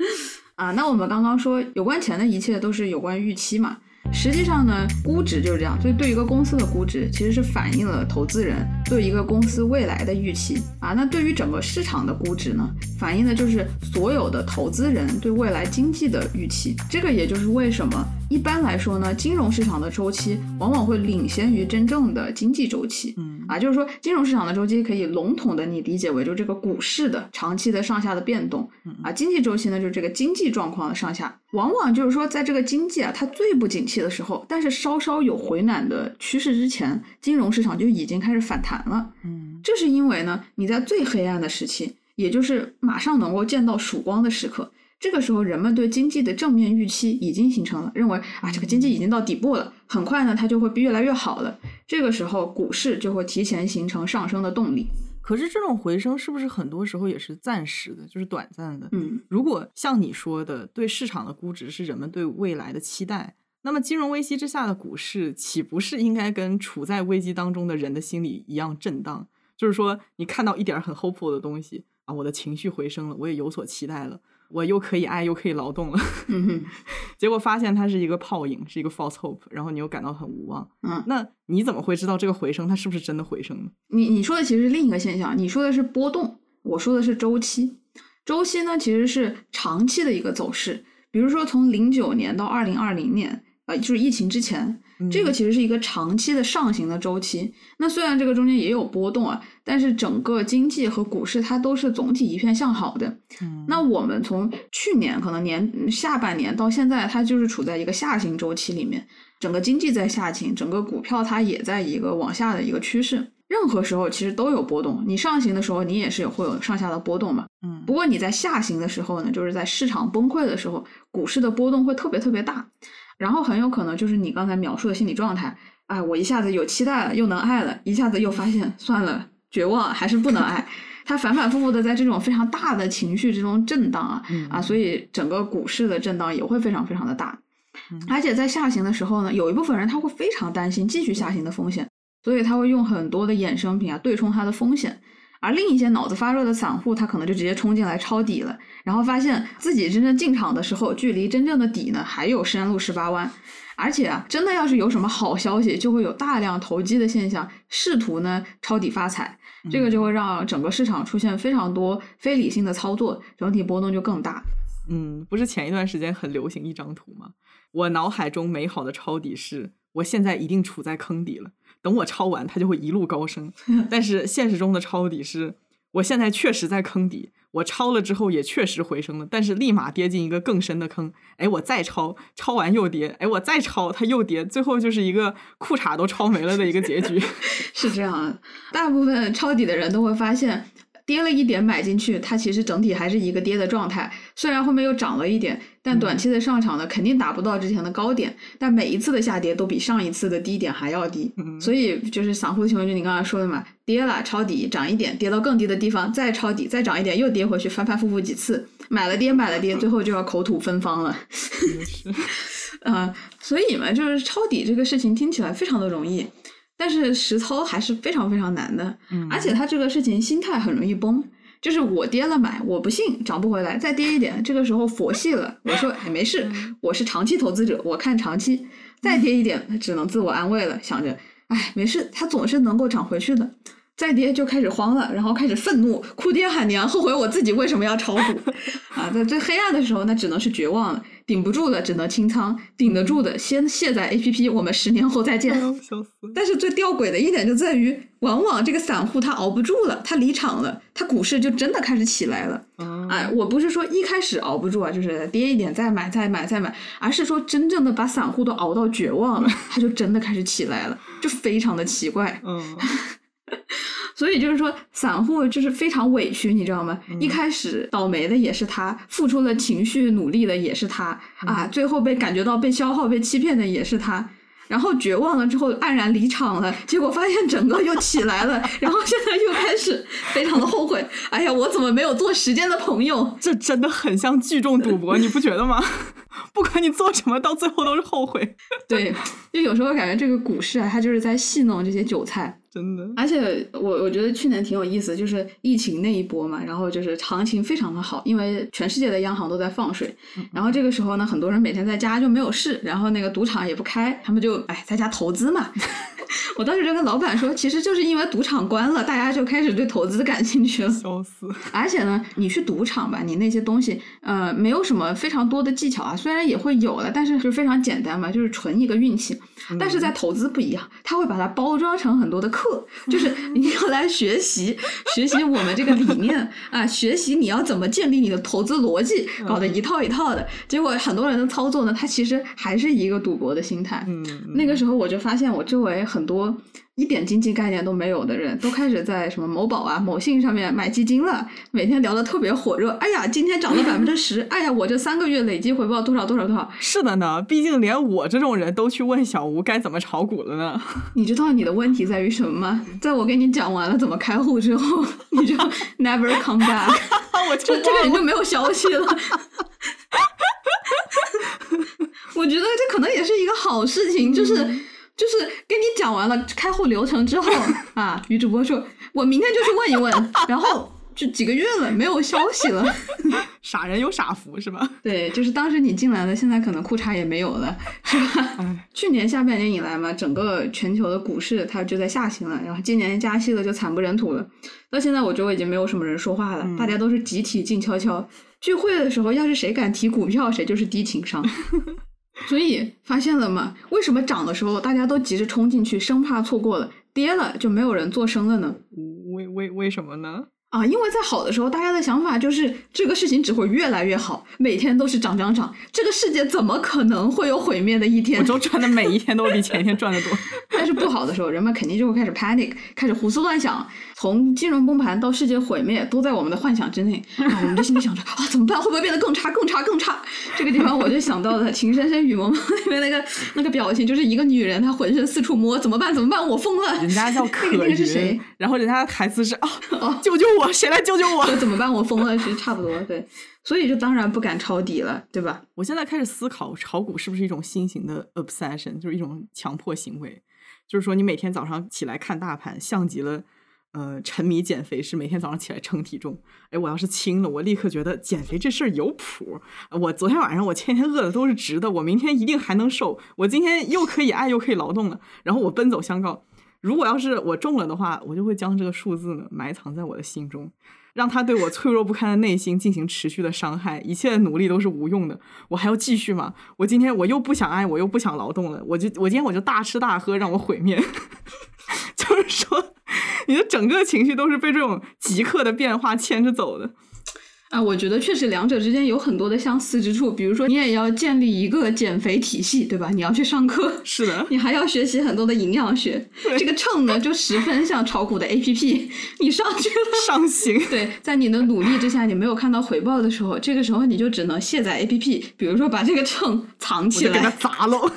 [SPEAKER 1] 啊，那我们刚刚说有关钱的一切都是有关预期嘛。实际上呢，估值就是这样。所以对一个公司的估值，其实是反映了投资人对一个公司未来的预期啊。那对于整个市场的估值呢，反映的就是所有的投资人对未来经济的预期。这个也就是为什么一般来说呢，金融市场的周期往往会领先于真正的经济周期。
[SPEAKER 2] 嗯
[SPEAKER 1] 啊，就是说金融市场的周期可以笼统的你理解为就这个股市的长期的上下的变动
[SPEAKER 2] 嗯
[SPEAKER 1] 啊，经济周期呢就是这个经济状况的上下，往往就是说在这个经济啊它最不景气的时候，但是稍稍有回暖的趋势之前，金融市场就已经开始反弹了。
[SPEAKER 2] 嗯
[SPEAKER 1] 这是因为呢，你在最黑暗的时期，也就是马上能够见到曙光的时刻，这个时候人们对经济的正面预期已经形成了，认为啊这个经济已经到底部了，很快呢它就会越来越好了。这个时候股市就会提前形成上升的动力。
[SPEAKER 2] 可是这种回升是不是很多时候也是暂时的，就是短暂的？
[SPEAKER 1] 嗯，
[SPEAKER 2] 如果像你说的，对市场的估值是人们对未来的期待，那么金融危机之下的股市岂不是应该跟处在危机当中的人的心理一样震荡？就是说，你看到一点很 hopeful 的东西啊，我的情绪回升了，我也有所期待了，我又可以爱又可以劳动了，结果发现它是一个泡影，是一个 false hope，然后你又感到很无望。
[SPEAKER 1] 嗯，
[SPEAKER 2] 那你怎么会知道这个回升它是不是真的回升呢？
[SPEAKER 1] 你你说的其实是另一个现象，你说的是波动，我说的是周期。周期呢其实是长期的一个走势，比如说从零九年到二零二零年，呃，就是疫情之前，这个
[SPEAKER 2] 嗯
[SPEAKER 1] 其实是一个长期的上行的周期。那虽然这个中间也有波动啊，但是整个经济和股市它都是总体一片向好的。
[SPEAKER 2] 嗯
[SPEAKER 1] 那我们从去年可能年下半年到现在，它就是处在一个下行周期里面，整个经济在下行，整个股票它也在一个往下的一个趋势。任何时候其实都有波动，你上行的时候，你也是有会有上下的波动嘛。
[SPEAKER 2] 嗯
[SPEAKER 1] 不过你在下行的时候呢，就是在市场崩溃的时候，股市的波动会特别特别大，然后很有可能就是你刚才描述的心理状态，哎，我一下子有期待了，又能爱了，一下子又发现算了，绝望，还是不能爱。它反反复复的在这种非常大的情绪之中震荡啊
[SPEAKER 2] 嗯
[SPEAKER 1] 啊，所以整个股市的震荡也会非常非常的大
[SPEAKER 2] 嗯。
[SPEAKER 1] 而且在下行的时候呢，有一部分人他会非常担心继续下行的风险，所以他会用很多的衍生品啊对冲它的风险。而另一些脑子发热的散户，他可能就直接冲进来抄底了，然后发现自己真正进场的时候，距离真正的底呢还有山路十八弯。而且啊，真的要是有什么好消息，就会有大量投机的现象，试图呢抄底发财，这个就会让整个市场出现非常多非理性的操作，整体波动就更大。
[SPEAKER 2] 嗯，不是前一段时间很流行一张图吗？我脑海中美好的抄底是我现在一定处在坑底了，等我抄完，它就会一路高升。但是现实中的抄底是，我现在确实在坑底，我抄了之后也确实回升了，但是立马跌进一个更深的坑。哎，我再抄，抄完又跌，哎，我再抄，它又跌，最后就是一个裤衩都抄没了的一个结局。
[SPEAKER 1] 是这样的，大部分抄底的人都会发现。跌了一点买进去，它其实整体还是一个跌的状态。虽然后面又涨了一点，但短期的上涨呢，肯定达不到之前的高点。但每一次的下跌都比上一次的低点还要低，所以就是散户的情况，就你刚才说的嘛，跌了抄底，涨一点，跌到更低的地方再抄底，再涨一点，又跌回去，反反复复几次，买了跌，买了跌，最后就要口吐芬芳了。啊，所以嘛，就是抄底这个事情听起来非常的容易。但是实操还是非常非常难的，而且他这个事情心态很容易崩，就是我跌了买，我不信涨不回来，再跌一点，这个时候佛系了，我说哎没事，我是长期投资者，我看长期，再跌一点，他只能自我安慰了，想着，哎，没事，它总是能够涨回去的。再跌就开始慌了，然后开始愤怒、哭爹喊娘，后悔我自己为什么要炒股啊！在最黑暗的时候，那只能是绝望了，顶不住了，只能清仓；顶得住的，先卸载 A P P，我们十年后再见。但是最吊诡的一点就在于，往往这个散户他熬不住了，他离场了，他股市就真的开始起来了。哎，我不是说一开始熬不住啊，就是跌一点再买、再买、再买，而是说真正的把散户都熬到绝望了，他就真的开始起来了，就非常的奇怪。嗯。所以就是说，散户就是非常委屈，你知道吗？一开始倒霉的也是他，付出了情绪努力的也是他啊，最后被感觉到被消耗、被欺骗的也是他。然后绝望了之后黯然离场了，结果发现整个又起来了，然后现在又开始非常的后悔。哎呀，我怎么没有做时间的朋友？
[SPEAKER 2] 这真的很像聚众赌博，你不觉得吗？不管你做什么，到最后都是后悔。
[SPEAKER 1] 对，就有时候感觉这个股市啊，它就是在戏弄这些韭菜。
[SPEAKER 2] 真的，
[SPEAKER 1] 而且我我觉得去年挺有意思，就是疫情那一波嘛，然后就是行情非常的好，因为全世界的央行都在放水，然后这个时候呢，很多人每天在家就没有事，然后那个赌场也不开，他们就哎在家投资嘛。我当时就跟老板说，其实就是因为赌场关了，大家就开始对投资感兴趣了。
[SPEAKER 2] 笑死！
[SPEAKER 1] 而且呢，你去赌场吧，你那些东西，呃，没有什么非常多的技巧啊，虽然也会有了，但是就非常简单嘛，就是纯一个运气。但是在投资不一样，他会把它包装成很多的课，就是你要来学习，学习我们这个理念啊，学习你要怎么建立你的投资逻辑，搞得一套一套的。结果很多人的操作呢，他其实还是一个赌博的心态。嗯，那个时候我就发现我周围很多。一点经济概念都没有的人都开始在什么某宝啊、某信上面买基金了，每天聊得特别火热。哎呀，今天涨了百分之十！哎呀，我这三个月累计回报多少多少多少？
[SPEAKER 2] 是的呢，毕竟连我这种人都去问小吴该怎么炒股了呢。
[SPEAKER 1] 你知道你的问题在于什么吗？在我给你讲完了怎么开户之后，你就 never come back，
[SPEAKER 2] 我
[SPEAKER 1] 就这个人就没有消息了。我觉得这可能也是一个好事情，就是。就是跟你讲完了开户流程之后 啊，女主播说，我明天就去问一问，然后就几个月了，没有消息了。
[SPEAKER 2] 傻人有傻福是吧？
[SPEAKER 1] 对，就是当时你进来了，现在可能裤衩也没有了，是吧？去年下半年以来嘛，整个全球的股市它就在下行了，然后今年加息了就惨不忍睹了。到现在我周围已经没有什么人说话了，大家都是集体静悄悄。聚会的时候，要是谁敢提股票，谁就是低情商。所以发现了吗？为什么涨的时候大家都急着冲进去，生怕错过了；跌了就没有人做声了呢？
[SPEAKER 2] 为为为什么呢？
[SPEAKER 1] 啊，因为在好的时候，大家的想法就是这个事情只会越来越好，每天都是涨涨涨，这个世界怎么可能会有毁灭的一天？
[SPEAKER 2] 我周赚的每一天都比前一天赚的多。
[SPEAKER 1] 但是不好的时候，人们肯定就会开始 panic，开始胡思乱想。从金融崩盘到世界毁灭，都在我们的幻想之内。啊，我们就心里想着啊，怎么办？会不会变得更差、更差、更差？这个地方我就想到了《情深深雨蒙蒙》里面那个那个表情，就是一个女人，她浑身四处摸，怎么办？怎么办？我疯了！
[SPEAKER 2] 人家叫可云，然后人家的台词是啊，救救我！谁来救救我？
[SPEAKER 1] 怎么办？我疯了，其实差不多。对，所以就当然不敢抄底了，对吧？
[SPEAKER 2] 我现在开始思考，炒股是不是一种新型的 obsession，就是一种强迫行为。就是说，你每天早上起来看大盘，像极了。呃，沉迷减肥是每天早上起来称体重。哎，我要是轻了，我立刻觉得减肥这事儿有谱。我昨天晚上我天天饿的都是直的，我明天一定还能瘦。我今天又可以爱又可以劳动了。然后我奔走相告。如果要是我中了的话，我就会将这个数字呢埋藏在我的心中，让它对我脆弱不堪的内心进行持续的伤害。一切的努力都是无用的，我还要继续吗？我今天我又不想爱，我又不想劳动了，我就我今天我就大吃大喝，让我毁灭。就是说，你的整个情绪都是被这种即刻的变化牵着走的。
[SPEAKER 1] 啊，我觉得确实两者之间有很多的相似之处。比如说，你也要建立一个减肥体系，对吧？你要去上课，
[SPEAKER 2] 是的，
[SPEAKER 1] 你还要学习很多的营养学。这个秤呢，就十分像炒股的 A P P，你上去了，
[SPEAKER 2] 上行。
[SPEAKER 1] 对，在你的努力之下，你没有看到回报的时候，这个时候你就只能卸载 A P P，比如说把这个秤藏起来，
[SPEAKER 2] 给它砸了。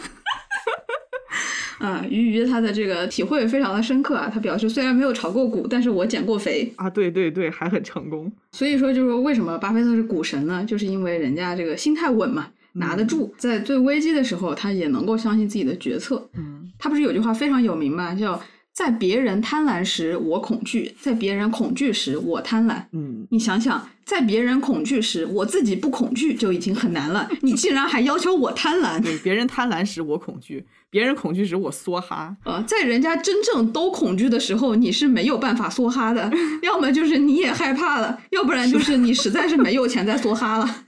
[SPEAKER 1] 啊，鱼鱼他的这个体会非常的深刻啊，他表示虽然没有炒过股，但是我减过肥
[SPEAKER 2] 啊，对对对，还很成功。
[SPEAKER 1] 所以说，就是为什么巴菲特是股神呢？就是因为人家这个心态稳嘛，拿得住，在最危机的时候，他也能够相信自己的决策。
[SPEAKER 2] 嗯，
[SPEAKER 1] 他不是有句话非常有名嘛，叫在别人贪婪时我恐惧，在别人恐惧时我贪婪。
[SPEAKER 2] 嗯，
[SPEAKER 1] 你想想，在别人恐惧时我自己不恐惧就已经很难了，你竟然还要求我贪婪？
[SPEAKER 2] 对，别人贪婪时我恐惧。别人恐惧时，我梭哈。
[SPEAKER 1] 呃，在人家真正都恐惧的时候，你是没有办法梭哈的。要么就是你也害怕了，要不然就是你实在是没有钱再梭哈了。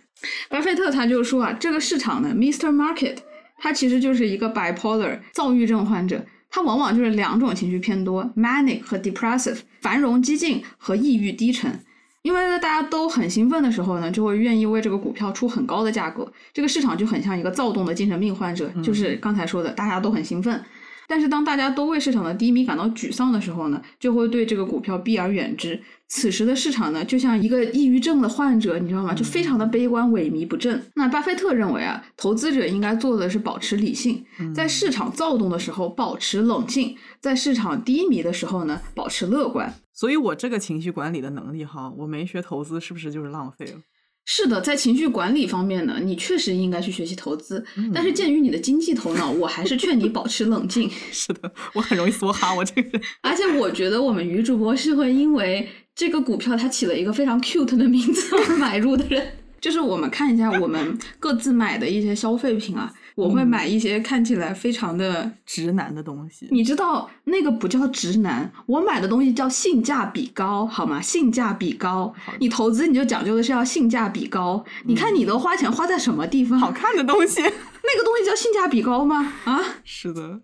[SPEAKER 1] 巴菲特他就说啊，这个市场呢，Mr. Market，他其实就是一个 bipolar 躁郁症患者，他往往就是两种情绪偏多，manic 和 depressive，繁荣激进和抑郁低沉。因为呢，大家都很兴奋的时候呢，就会愿意为这个股票出很高的价格。这个市场就很像一个躁动的精神病患者，就是刚才说的，大家都很兴奋。但是当大家都为市场的低迷感到沮丧的时候呢，就会对这个股票避而远之。此时的市场呢，就像一个抑郁症的患者，你知道吗？就非常的悲观、萎靡不振。那巴菲特认为啊，投资者应该做的是保持理性，在市场躁动的时候保持冷静，在市场低迷的时候呢，保持乐观。
[SPEAKER 2] 所以，我这个情绪管理的能力，哈，我没学投资，是不是就是浪费了？
[SPEAKER 1] 是的，在情绪管理方面呢，你确实应该去学习投资。但是，鉴于你的经济头脑，我还是劝你保持冷静。
[SPEAKER 2] 是的，我很容易梭哈，我这个人。
[SPEAKER 1] 而且，我觉得我们女主播是会因为这个股票它起了一个非常 cute 的名字而买入的人。就是我们看一下我们各自买的一些消费品啊。我会买一些看起来非常的
[SPEAKER 2] 直男的东西，
[SPEAKER 1] 你知道那个不叫直男，我买的东西叫性价比高，好吗？性价比高，你投资你就讲究的是要性价比高。你看你都花钱花在什么地方？
[SPEAKER 2] 好看的东西，那
[SPEAKER 1] 个东西叫性价比高吗？啊，
[SPEAKER 2] 是的。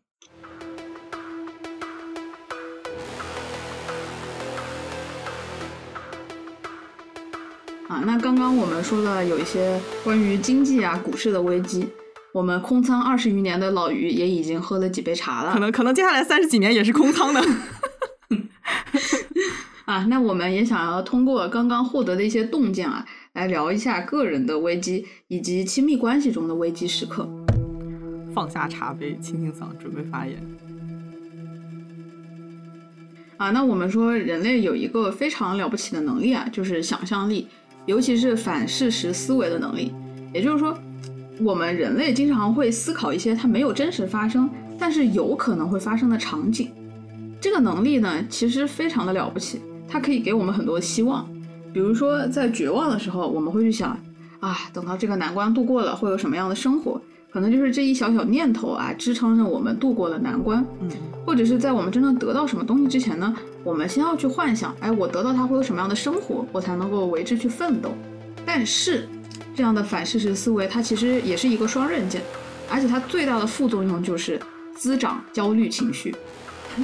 [SPEAKER 1] 啊，那刚刚我们说的有一些关于经济啊、股市的危机。我们空仓二十余年的老于也已经喝了几杯茶了，
[SPEAKER 2] 可能可能接下来三十几年也是空仓的。
[SPEAKER 1] 啊，那我们也想要通过刚刚获得的一些洞见啊，来聊一下个人的危机以及亲密关系中的危机时刻。
[SPEAKER 2] 放下茶杯，清清嗓，准备发言。
[SPEAKER 1] 啊，那我们说人类有一个非常了不起的能力啊，就是想象力，尤其是反事实思维的能力，也就是说。我们人类经常会思考一些它没有真实发生，但是有可能会发生的场景。这个能力呢，其实非常的了不起，它可以给我们很多希望。比如说，在绝望的时候，我们会去想，啊，等到这个难关度过了，会有什么样的生活？可能就是这一小小念头啊，支撑着我们度过了难关。
[SPEAKER 2] 嗯，
[SPEAKER 1] 或者是在我们真正得到什么东西之前呢，我们先要去幻想，哎，我得到它会有什么样的生活，我才能够为之去奋斗。但是。这样的反事实思维，它其实也是一个双刃剑，而且它最大的副作用就是滋长焦虑情绪。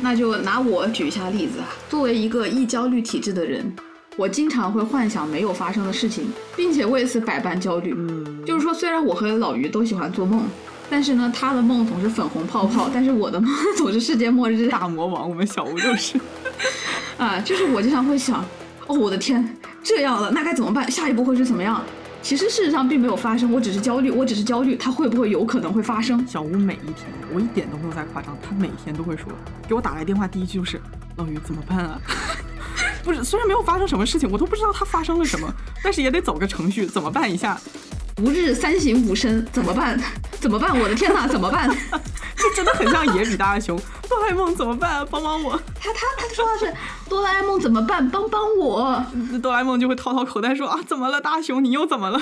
[SPEAKER 1] 那就拿我举一下例子啊，作为一个易焦虑体质的人，我经常会幻想没有发生的事情，并且为此百般焦虑。
[SPEAKER 2] 嗯，
[SPEAKER 1] 就是说，虽然我和老于都喜欢做梦，但是呢，他的梦总是粉红泡泡，但是我的梦 总是世界末日。
[SPEAKER 2] 大魔王，我们小吴就是，
[SPEAKER 1] 啊，就是我经常会想，哦，我的天，这样了，那该怎么办？下一步会是怎么样？其实事实上并没有发生，我只是焦虑，我只是焦虑，它会不会有可能会发生？
[SPEAKER 2] 小吴每一天，我一点都没有在夸张，他每天都会说，给我打来电话，第一句就是老于怎么办啊？不是，虽然没有发生什么事情，我都不知道他发生了什么，但是也得走个程序，怎么办一下？
[SPEAKER 1] 吾日三省吾身，怎么办？怎么办？我的天哪，怎么办？
[SPEAKER 2] 这真的很像野比大雄。哆啦 A 梦怎么办？帮帮我！
[SPEAKER 1] 他他他说的是哆啦 A 梦怎么办？帮帮我！
[SPEAKER 2] 哆啦 A 梦就会掏掏口袋说啊，怎么了，大雄？你又怎么了？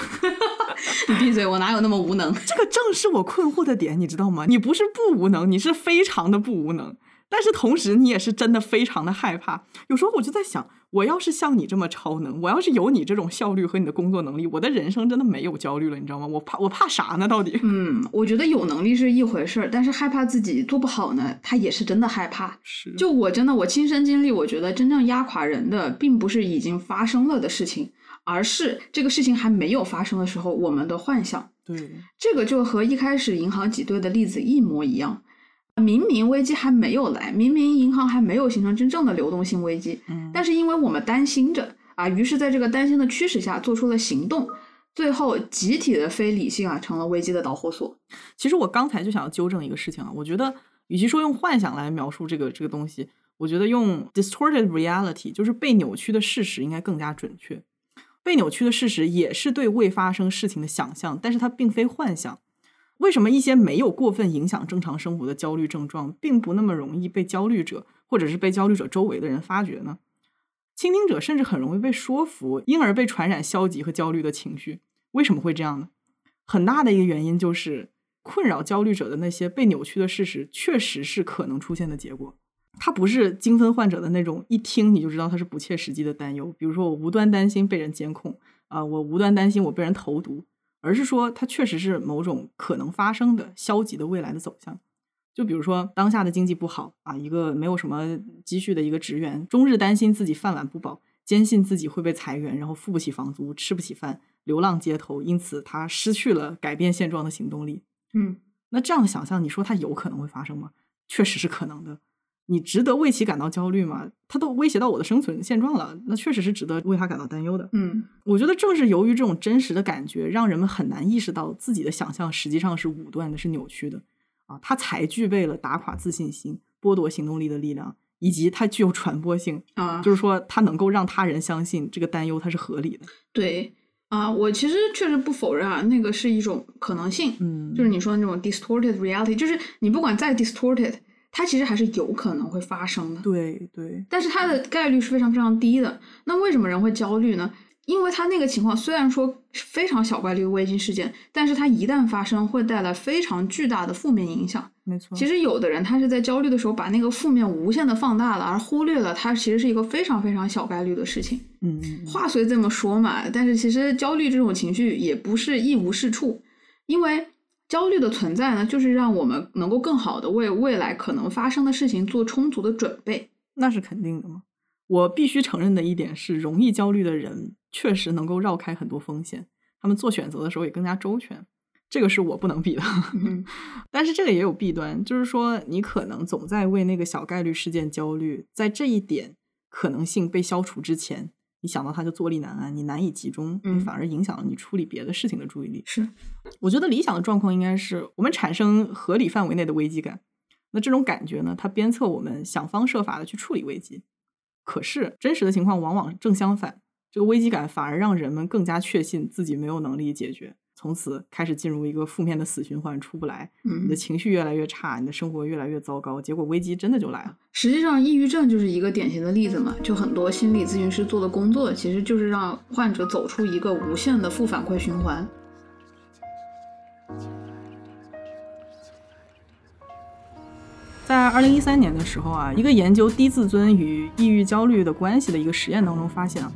[SPEAKER 1] 你闭嘴！我哪有那么无能？
[SPEAKER 2] 这个正是我困惑的点，你知道吗？你不是不无能，你是非常的不无能。但是同时你也是真的非常的害怕。有时候我就在想，我要是像你这么超能，我要是有你这种效率和你的工作能力，我的人生真的没有焦虑了，你知道吗？我怕我怕啥呢？到底？
[SPEAKER 1] 嗯，我觉得有能力是一回事儿，但是害怕自己做不好呢，他也是真的害怕。
[SPEAKER 2] 是，
[SPEAKER 1] 就我真的我亲身经历，我觉得真正压垮人的，并不是已经发生了的事情，而是这个事情还没有发生的时候，我们的幻想。
[SPEAKER 2] 对，
[SPEAKER 1] 这个就和一开始银行挤兑的例子一模一样。明明危机还没有来，明明银行还没有形成真正的流动性危机，
[SPEAKER 2] 嗯，
[SPEAKER 1] 但是因为我们担心着啊，于是在这个担心的驱使下做出了行动，最后集体的非理性啊成了危机的导火索。
[SPEAKER 2] 其实我刚才就想要纠正一个事情啊，我觉得与其说用幻想来描述这个这个东西，我觉得用 distorted reality 就是被扭曲的事实应该更加准确。被扭曲的事实也是对未发生事情的想象，但是它并非幻想。为什么一些没有过分影响正常生活的焦虑症状，并不那么容易被焦虑者或者是被焦虑者周围的人发觉呢？倾听者甚至很容易被说服，因而被传染消极和焦虑的情绪。为什么会这样呢？很大的一个原因就是困扰焦虑者的那些被扭曲的事实，确实是可能出现的结果。它不是精分患者的那种一听你就知道它是不切实际的担忧，比如说我无端担心被人监控啊，我无端担心我被人投毒。而是说，它确实是某种可能发生的消极的未来的走向。就比如说，当下的经济不好啊，一个没有什么积蓄的一个职员，终日担心自己饭碗不保，坚信自己会被裁员，然后付不起房租，吃不起饭，流浪街头，因此他失去了改变现状的行动力。
[SPEAKER 1] 嗯，
[SPEAKER 2] 那这样的想象，你说它有可能会发生吗？确实是可能的。你值得为其感到焦虑吗？他都威胁到我的生存现状了，那确实是值得为他感到担忧的。
[SPEAKER 1] 嗯，
[SPEAKER 2] 我觉得正是由于这种真实的感觉，让人们很难意识到自己的想象实际上是武断的，是扭曲的啊，他才具备了打垮自信心、剥夺行动力的力量，以及它具有传播性
[SPEAKER 1] 啊，
[SPEAKER 2] 就是说它能够让他人相信这个担忧它是合理的。
[SPEAKER 1] 对啊，我其实确实不否认啊，那个是一种可能性。
[SPEAKER 2] 嗯，
[SPEAKER 1] 就是你说的那种 distorted reality，就是你不管再 distorted。它其实还是有可能会发生的，
[SPEAKER 2] 对对，
[SPEAKER 1] 但是它的概率是非常非常低的。那为什么人会焦虑呢？因为它那个情况虽然说非常小概率危机事件，但是它一旦发生，会带来非常巨大的负面影响。
[SPEAKER 2] 没错，
[SPEAKER 1] 其实有的人他是在焦虑的时候把那个负面无限的放大了，而忽略了它其实是一个非常非常小概率的事情。
[SPEAKER 2] 嗯，
[SPEAKER 1] 话虽这么说嘛，但是其实焦虑这种情绪也不是一无是处，因为。焦虑的存在呢，就是让我们能够更好的为未来可能发生的事情做充足的准备。
[SPEAKER 2] 那是肯定的嘛。我必须承认的一点是，容易焦虑的人确实能够绕开很多风险，他们做选择的时候也更加周全。这个是我不能比的。但是这个也有弊端，就是说你可能总在为那个小概率事件焦虑，在这一点可能性被消除之前。你想到他就坐立难安，你难以集中，你反而影响了你处理别的事情的注意力。
[SPEAKER 1] 是，
[SPEAKER 2] 我觉得理想的状况应该是我们产生合理范围内的危机感。那这种感觉呢，它鞭策我们想方设法的去处理危机。可是真实的情况往往正相反，这个危机感反而让人们更加确信自己没有能力解决。从此开始进入一个负面的死循环，出不来。
[SPEAKER 1] 嗯，
[SPEAKER 2] 你的情绪越来越差，你的生活越来越糟糕，结果危机真的就来了。
[SPEAKER 1] 实际上，抑郁症就是一个典型的例子嘛。就很多心理咨询师做的工作，其实就是让患者走出一个无限的负反馈循环。
[SPEAKER 2] 在二零一三年的时候啊，一个研究低自尊与抑郁焦虑的关系的一个实验当中发现啊。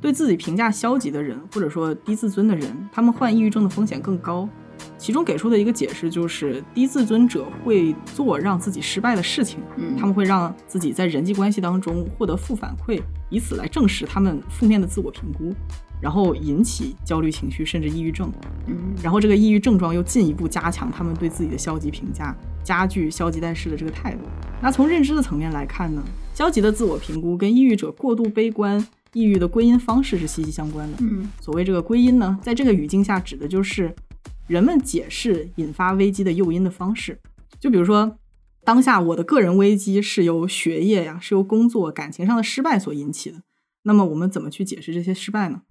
[SPEAKER 2] 对自己评价消极的人，或者说低自尊的人，他们患抑郁症的风险更高。其中给出的一个解释就是，低自尊者会做让自己失败的事情，他们会让自己在人际关系当中获得负反馈，以此来证实他们负面的自我评估，然后引起焦虑情绪甚至抑郁症。然后这个抑郁症状又进一步加强他们对自己的消极评价，加剧消极怠事的这个态度。那从认知的层面来看呢，消极的自我评估跟抑郁者过度悲观。抑郁的归因方式是息息相关的。
[SPEAKER 1] 嗯，
[SPEAKER 2] 所谓这个归因呢，在这个语境下指的就是人们解释引发危机的诱因的方式。就比如说，当下我的个人危机是由学业呀，是由工作、感情上的失败所引起的。那么我们怎么去解释这些失败呢？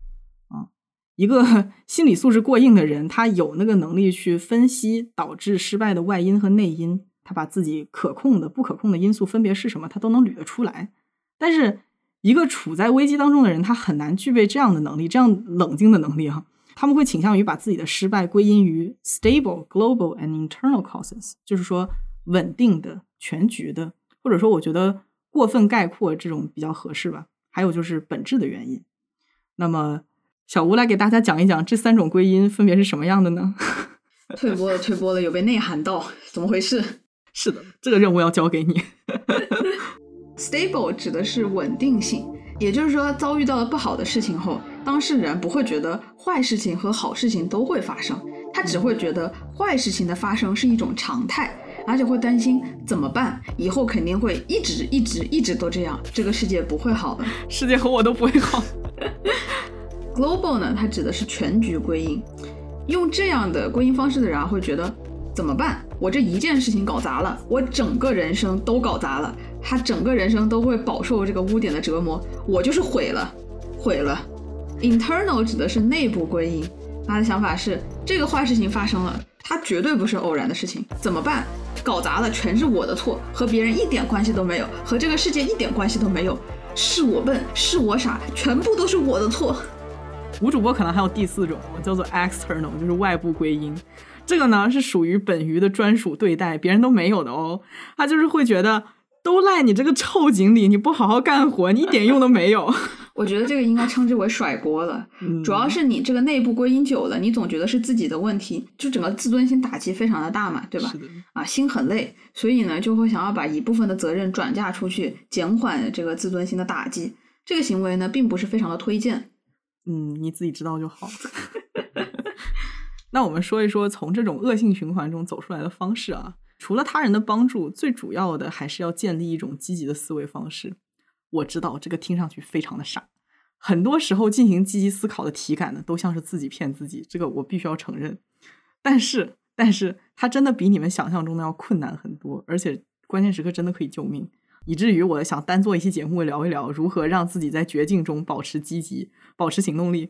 [SPEAKER 2] 啊，一个 心理素质过硬的人，他有那个能力去分析导致失败的外因和内因，他把自己可控的、不可控的因素分别是什么，他都能捋得出来。但是，一个处在危机当中的人，他很难具备这样的能力，这样冷静的能力哈。他们会倾向于把自己的失败归因于 stable global and internal causes，就是说稳定的、全局的，或或者说我觉得过分概括这种比较合适吧。还有就是本质的原因。那么小吴来给大家讲一讲这三种归因分别是什么样的呢？
[SPEAKER 1] 退播了，退播了，有被内涵到，怎么回事？
[SPEAKER 2] 是的，这个任务要交给你。
[SPEAKER 1] Stable 指的是稳定性，也就是说，遭遇到了不好的事情后，当事人不会觉得坏事情和好事情都会发生，他只会觉得坏事情的发生是一种常态，而且会担心怎么办，以后肯定会一直一直一直都这样，这个世界不会好的。
[SPEAKER 2] 世界和我都不会好。
[SPEAKER 1] Global 呢，它指的是全局归因，用这样的归因方式的人啊，会觉得怎么办？我这一件事情搞砸了，我整个人生都搞砸了，他整个人生都会饱受这个污点的折磨，我就是毁了，毁了。Internal 指的是内部归因，他的想法是这个坏事情发生了，它绝对不是偶然的事情，怎么办？搞砸了全是我的错，和别人一点关系都没有，和这个世界一点关系都没有，是我笨，是我傻，全部都是我的错。
[SPEAKER 2] 吴主播可能还有第四种，叫做 external，就是外部归因。这个呢是属于本鱼的专属对待，别人都没有的哦。他就是会觉得都赖你这个臭锦鲤，你不好好干活，你一点用都没有。
[SPEAKER 1] 我觉得这个应该称之为甩锅了，
[SPEAKER 2] 嗯
[SPEAKER 1] 主要是你这个内部归因久了，你总觉得是自己的问题，就整个自尊心打击非常的大嘛，对吧啊，心很累，所以呢就会想要把一部分的责任转嫁出去，减缓这个自尊心的打击。这个行为呢，并不是非常的推荐。
[SPEAKER 2] 嗯，你自己知道就好。那我们说一说从这种恶性循环中走出来的方式啊。除了他人的帮助，最主要的还是要建立一种积极的思维方式。我知道这个听上去非常的傻，很多时候进行积极思考的体感呢，都像是自己骗自己，这个我必须要承认。但是，但是它真的比你们想象中的要困难很多，而且关键时刻真的可以救命，以至于我想单做一期节目聊一聊如何让自己在绝境中保持积极，保持行动力。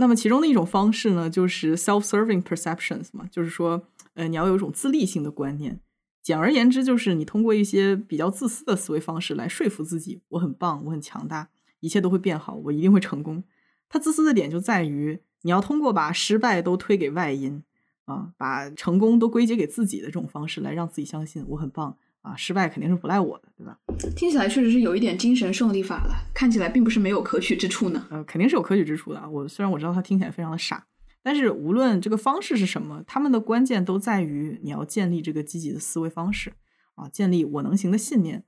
[SPEAKER 2] 那么其中的一种方式呢，就是 self-serving perceptions 嘛，就是说，呃，你要有一种自立性的观念。简而言之，就是你通过一些比较自私的思维方式来说服自己，我很棒，我很强大，一切都会变好，我一定会成功。它自私的点就在于，你要通过把失败都推给外因啊，把成功都归结给自己的这种方式来让自己相信我很棒啊，失败肯定是不赖我的，对吧？
[SPEAKER 1] 听起来确实是有一点精神胜利法了，看起来并不是没有可取之处呢。
[SPEAKER 2] 呃，肯定是有可取之处的啊。我虽然我知道它听起来非常的傻，但是无论这个方式是什么，他们的关键都在于你要建立这个积极的思维方式啊，建立我能行的信念，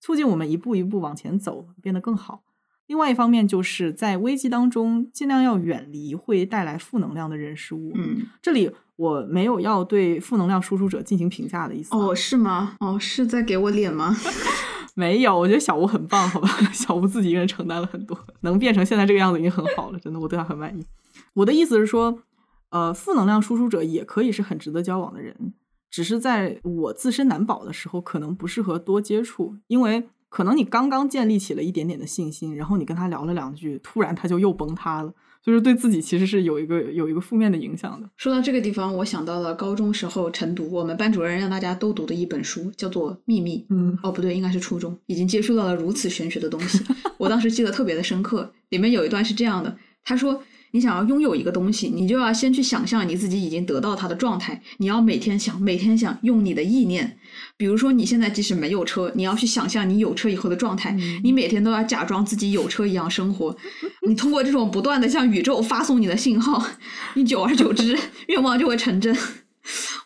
[SPEAKER 2] 促进我们一步一步往前走，变得更好。另外一方面，就是在危机当中尽量要远离会带来负能量的人事物。
[SPEAKER 1] 嗯，
[SPEAKER 2] 这里我没有要对负能量输出者进行评价的意思啊。
[SPEAKER 1] 哦，是吗？哦，是在给我脸吗？
[SPEAKER 2] 没有，我觉得小吴很棒，好吧？小吴自己一个人承担了很多，能变成现在这个样子已经很好了，真的，我对他很满意。我的意思是说，呃，负能量输出者也可以是很值得交往的人，只是在我自身难保的时候，可能不适合多接触，因为可能你刚刚建立起了一点点的信心，然后你跟他聊了两句，突然他就又崩塌了，就是对自己其实是有一个有一个负面的影响的。
[SPEAKER 1] 说到这个地方，我想到了高中时候晨读，我们班主任让大家都读的一本书，叫做《秘密》。
[SPEAKER 2] 嗯，
[SPEAKER 1] 哦，不对，应该是初中，已经接触到了如此玄学的东西，我当时记得特别的深刻。里面有一段是这样的，他说：“你想要拥有一个东西，你就要先去想象你自己已经得到它的状态，你要每天想，每天想，用你的意念。比如说，你现在即使没有车，你要去想象你有车以后的状态，
[SPEAKER 2] 嗯
[SPEAKER 1] 你每天都要假装自己有车一样生活。你通过这种不断的向宇宙发送你的信号，你久而久之，愿望就会成真。”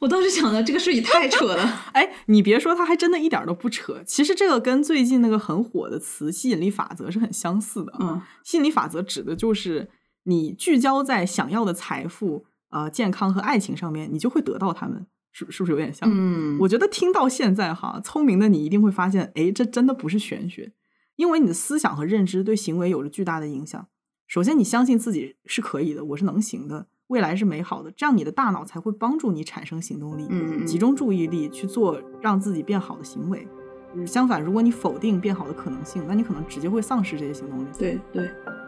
[SPEAKER 1] 我当时想的这个事也太扯了。
[SPEAKER 2] 哎，你别说，它还真的一点都不扯。其实这个跟最近那个很火的词“吸引力法则”是很相似的。
[SPEAKER 1] 嗯，
[SPEAKER 2] 吸引力法则指的就是你聚焦在想要的财富、呃健康和爱情上面，你就会得到他们。是是不是有点像？
[SPEAKER 1] 嗯，
[SPEAKER 2] 我觉得听到现在哈，聪明的你一定会发现，哎，这真的不是玄学，因为你的思想和认知对行为有着巨大的影响。首先，你相信自己是可以的，我是能行的，未来是美好的，这样你的大脑才会帮助你产生行动力，
[SPEAKER 1] 嗯
[SPEAKER 2] 集中注意力去做让自己变好的行为。嗯相反，如果你否定变好的可能性，那你可能直接会丧失这些行动力。
[SPEAKER 1] 对对。我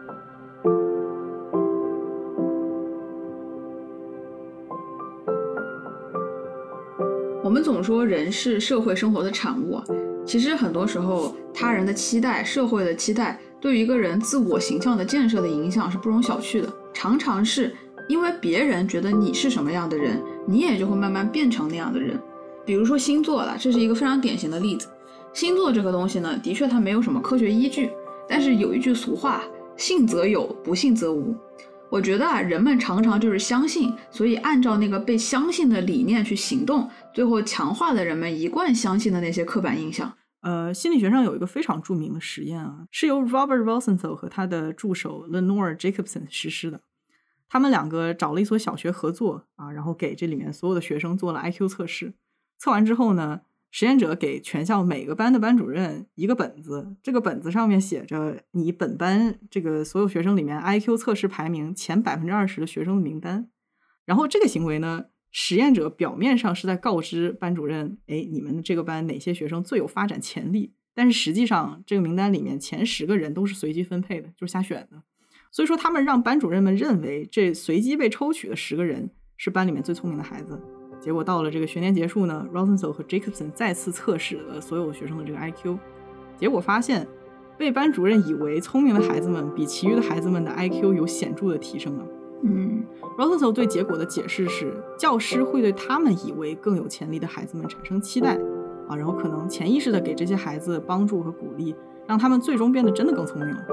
[SPEAKER 1] 我们总说人是社会生活的产物，其实很多时候他人的期待、社会的期待，对于一个人自我形象的建设的影响是不容小觑的。常常是因为别人觉得你是什么样的人，你也就会慢慢变成那样的人。比如说星座了，这是一个非常典型的例子。星座这个东西呢，的确它没有什么科学依据，但是有一句俗话，信则有，不信则无。我觉得啊，人们常常就是相信，所以按照那个被相信的理念去行动，最后强化了人们一贯相信的那些刻板印象。
[SPEAKER 2] 呃，心理学上有一个非常著名的实验啊，是由 Robert Rosenthal 和他的助手 Lenore Jacobson 实施的。他们两个找了一所小学合作啊，然后给这里面所有的学生做了 IQ 测试。测完之后呢，实验者给全校每个班的班主任一个本子，这个本子上面写着你本班这个所有学生里面 IQ 测试排名前百分之二十的学生的名单。然后这个行为呢，实验者表面上是在告知班主任，哎，你们这个班哪些学生最有发展潜力？但是实际上，这个名单里面前十个人都是随机分配的，就是瞎选的。所以说，他们让班主任们认为这随机被抽取的十个人是班里面最聪明的孩子。结果到了这个学年结束呢，Rosenthal 和 Jacobson 再次测试了所有学生的这个 IQ，结果发现，被班主任以为聪明的孩子们比其余的孩子们的 IQ 有显著的提升了。
[SPEAKER 1] 嗯
[SPEAKER 2] ，Rosenthal 对结果的解释是，教师会对他们以为更有潜力的孩子们产生期待啊，然后可能潜意识的给这些孩子帮助和鼓励，让他们最终变得真的更聪明了。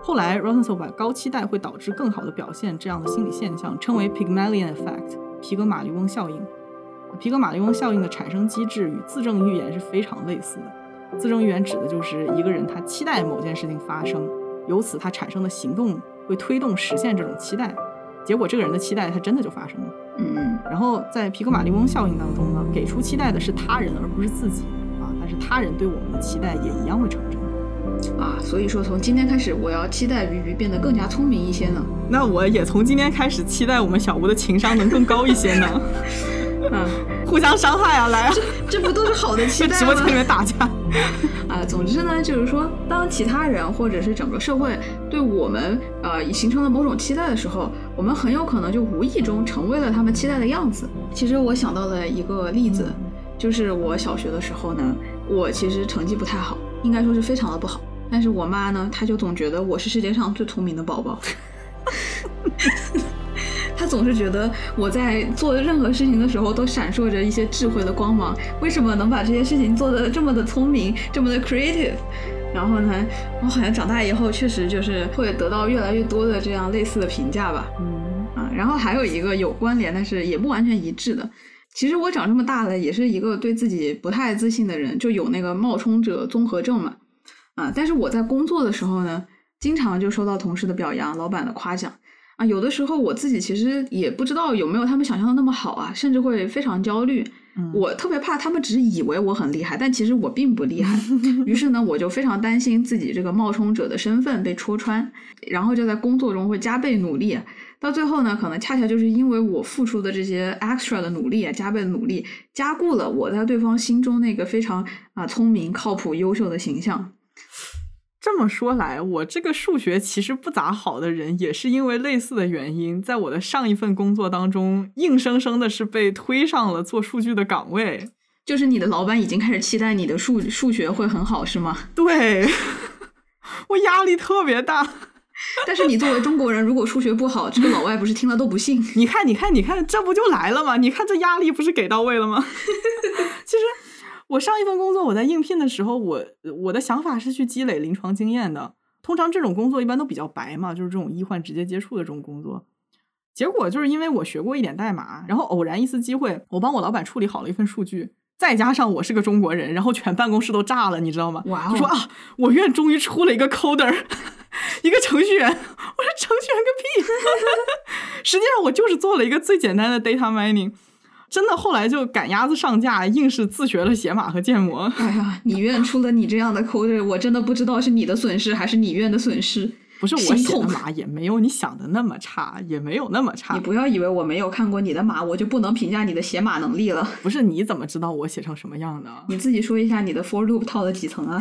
[SPEAKER 2] 后来，Rosenthal 把高期待会导致更好的表现这样的心理现象称为 Pygmalion Effect，皮格马利翁效应。皮格马利翁效应的产生机制与自证预言是非常类似的。自证预言指的就是一个人他期待某件事情发生，由此他产生的行动会推动实现这种期待，结果这个人的期待他真的就发生了。
[SPEAKER 1] 嗯
[SPEAKER 2] 然后在皮格马利翁效应当中呢，给出期待的是他人而不是自己啊，但是他人对我们的期待也一样会成真。
[SPEAKER 1] 啊，所以说从今天开始，我要期待鱼鱼变得更加聪明一些呢。
[SPEAKER 2] 那我也从今天开始期待我们小吴的情商能更高一些呢。
[SPEAKER 1] 嗯，
[SPEAKER 2] 互相伤害啊，来啊！
[SPEAKER 1] 这不都是好的期待 吗？
[SPEAKER 2] 直播间里面打架。
[SPEAKER 1] 啊，总之呢，就是说，当其他人或者是整个社会对我们呃形成了某种期待的时候，我们很有可能就无意中成为了他们期待的样子。其实我想到了一个例子，就是我小学的时候呢，我其实成绩不太好，应该说是非常的不好。但是我妈呢，她就总觉得我是世界上最聪明的宝宝。她总是觉得我在做任何事情的时候都闪烁着一些智慧的光芒。为什么能把这些事情做得这么的聪明，这么的 creative？然后呢，我好像长大以后确实就是会得到越来越多的这样类似的评价吧。
[SPEAKER 2] 嗯
[SPEAKER 1] 啊，然后还有一个有关联，但是也不完全一致的。其实我长这么大了，也是一个对自己不太自信的人，就有那个冒充者综合症嘛。啊，但是我在工作的时候呢，经常就收到同事的表扬、老板的夸奖啊。有的时候我自己其实也不知道有没有他们想象的那么好啊，甚至会非常焦虑。
[SPEAKER 2] 嗯
[SPEAKER 1] 我特别怕他们只以为我很厉害，但其实我并不厉害。于是呢，我就非常担心自己这个冒充者的身份被戳穿，然后就在工作中会加倍努力。到最后呢，可能恰恰就是因为我付出的这些 extra 的努力啊，加倍的努力，加固了我在对方心中那个非常啊聪明、靠谱、优秀的形象。
[SPEAKER 2] 这么说来，我这个数学其实不咋好的人，也是因为类似的原因，在我的上一份工作当中，硬生生的是被推上了做数据的岗位。
[SPEAKER 1] 就是你的老板已经开始期待你的数数学会很好，是吗？
[SPEAKER 2] 对，我压力特别大。
[SPEAKER 1] 但是你作为中国人，如果数学不好，这个老外不是听了都不信。
[SPEAKER 2] 你看，你看，你看，这不就来了吗？你看这压力不是给到位了吗？其实我上一份工作，我在应聘的时候，我我的想法是去积累临床经验的。通常这种工作一般都比较白嘛，就是这种医患直接接触的这种工作。结果就是因为我学过一点代码，然后偶然一次机会，我帮我老板处理好了一份数据，再加上我是个中国人，然后全办公室都炸了，你知道吗？
[SPEAKER 1] 哇哦
[SPEAKER 2] 就说啊，我院终于出了一个 coder，一个程序员。我说程序员个屁！实际上我就是做了一个最简单的 data mining。真的，后来就赶鸭子上架，硬是自学了写码和建模。
[SPEAKER 1] 哎呀，你院出了你这样的 coder，我真的不知道是你的损失还是你院的损失。
[SPEAKER 2] 不是我写的码也没有你想的那么差，也没有那么差
[SPEAKER 1] 你。不要以为我没有看过你的码，我就不能评价你的写码能力了。
[SPEAKER 2] 不是你怎么知道我写成什么样的？
[SPEAKER 1] 你自己说一下你的 for loop 套了几层啊？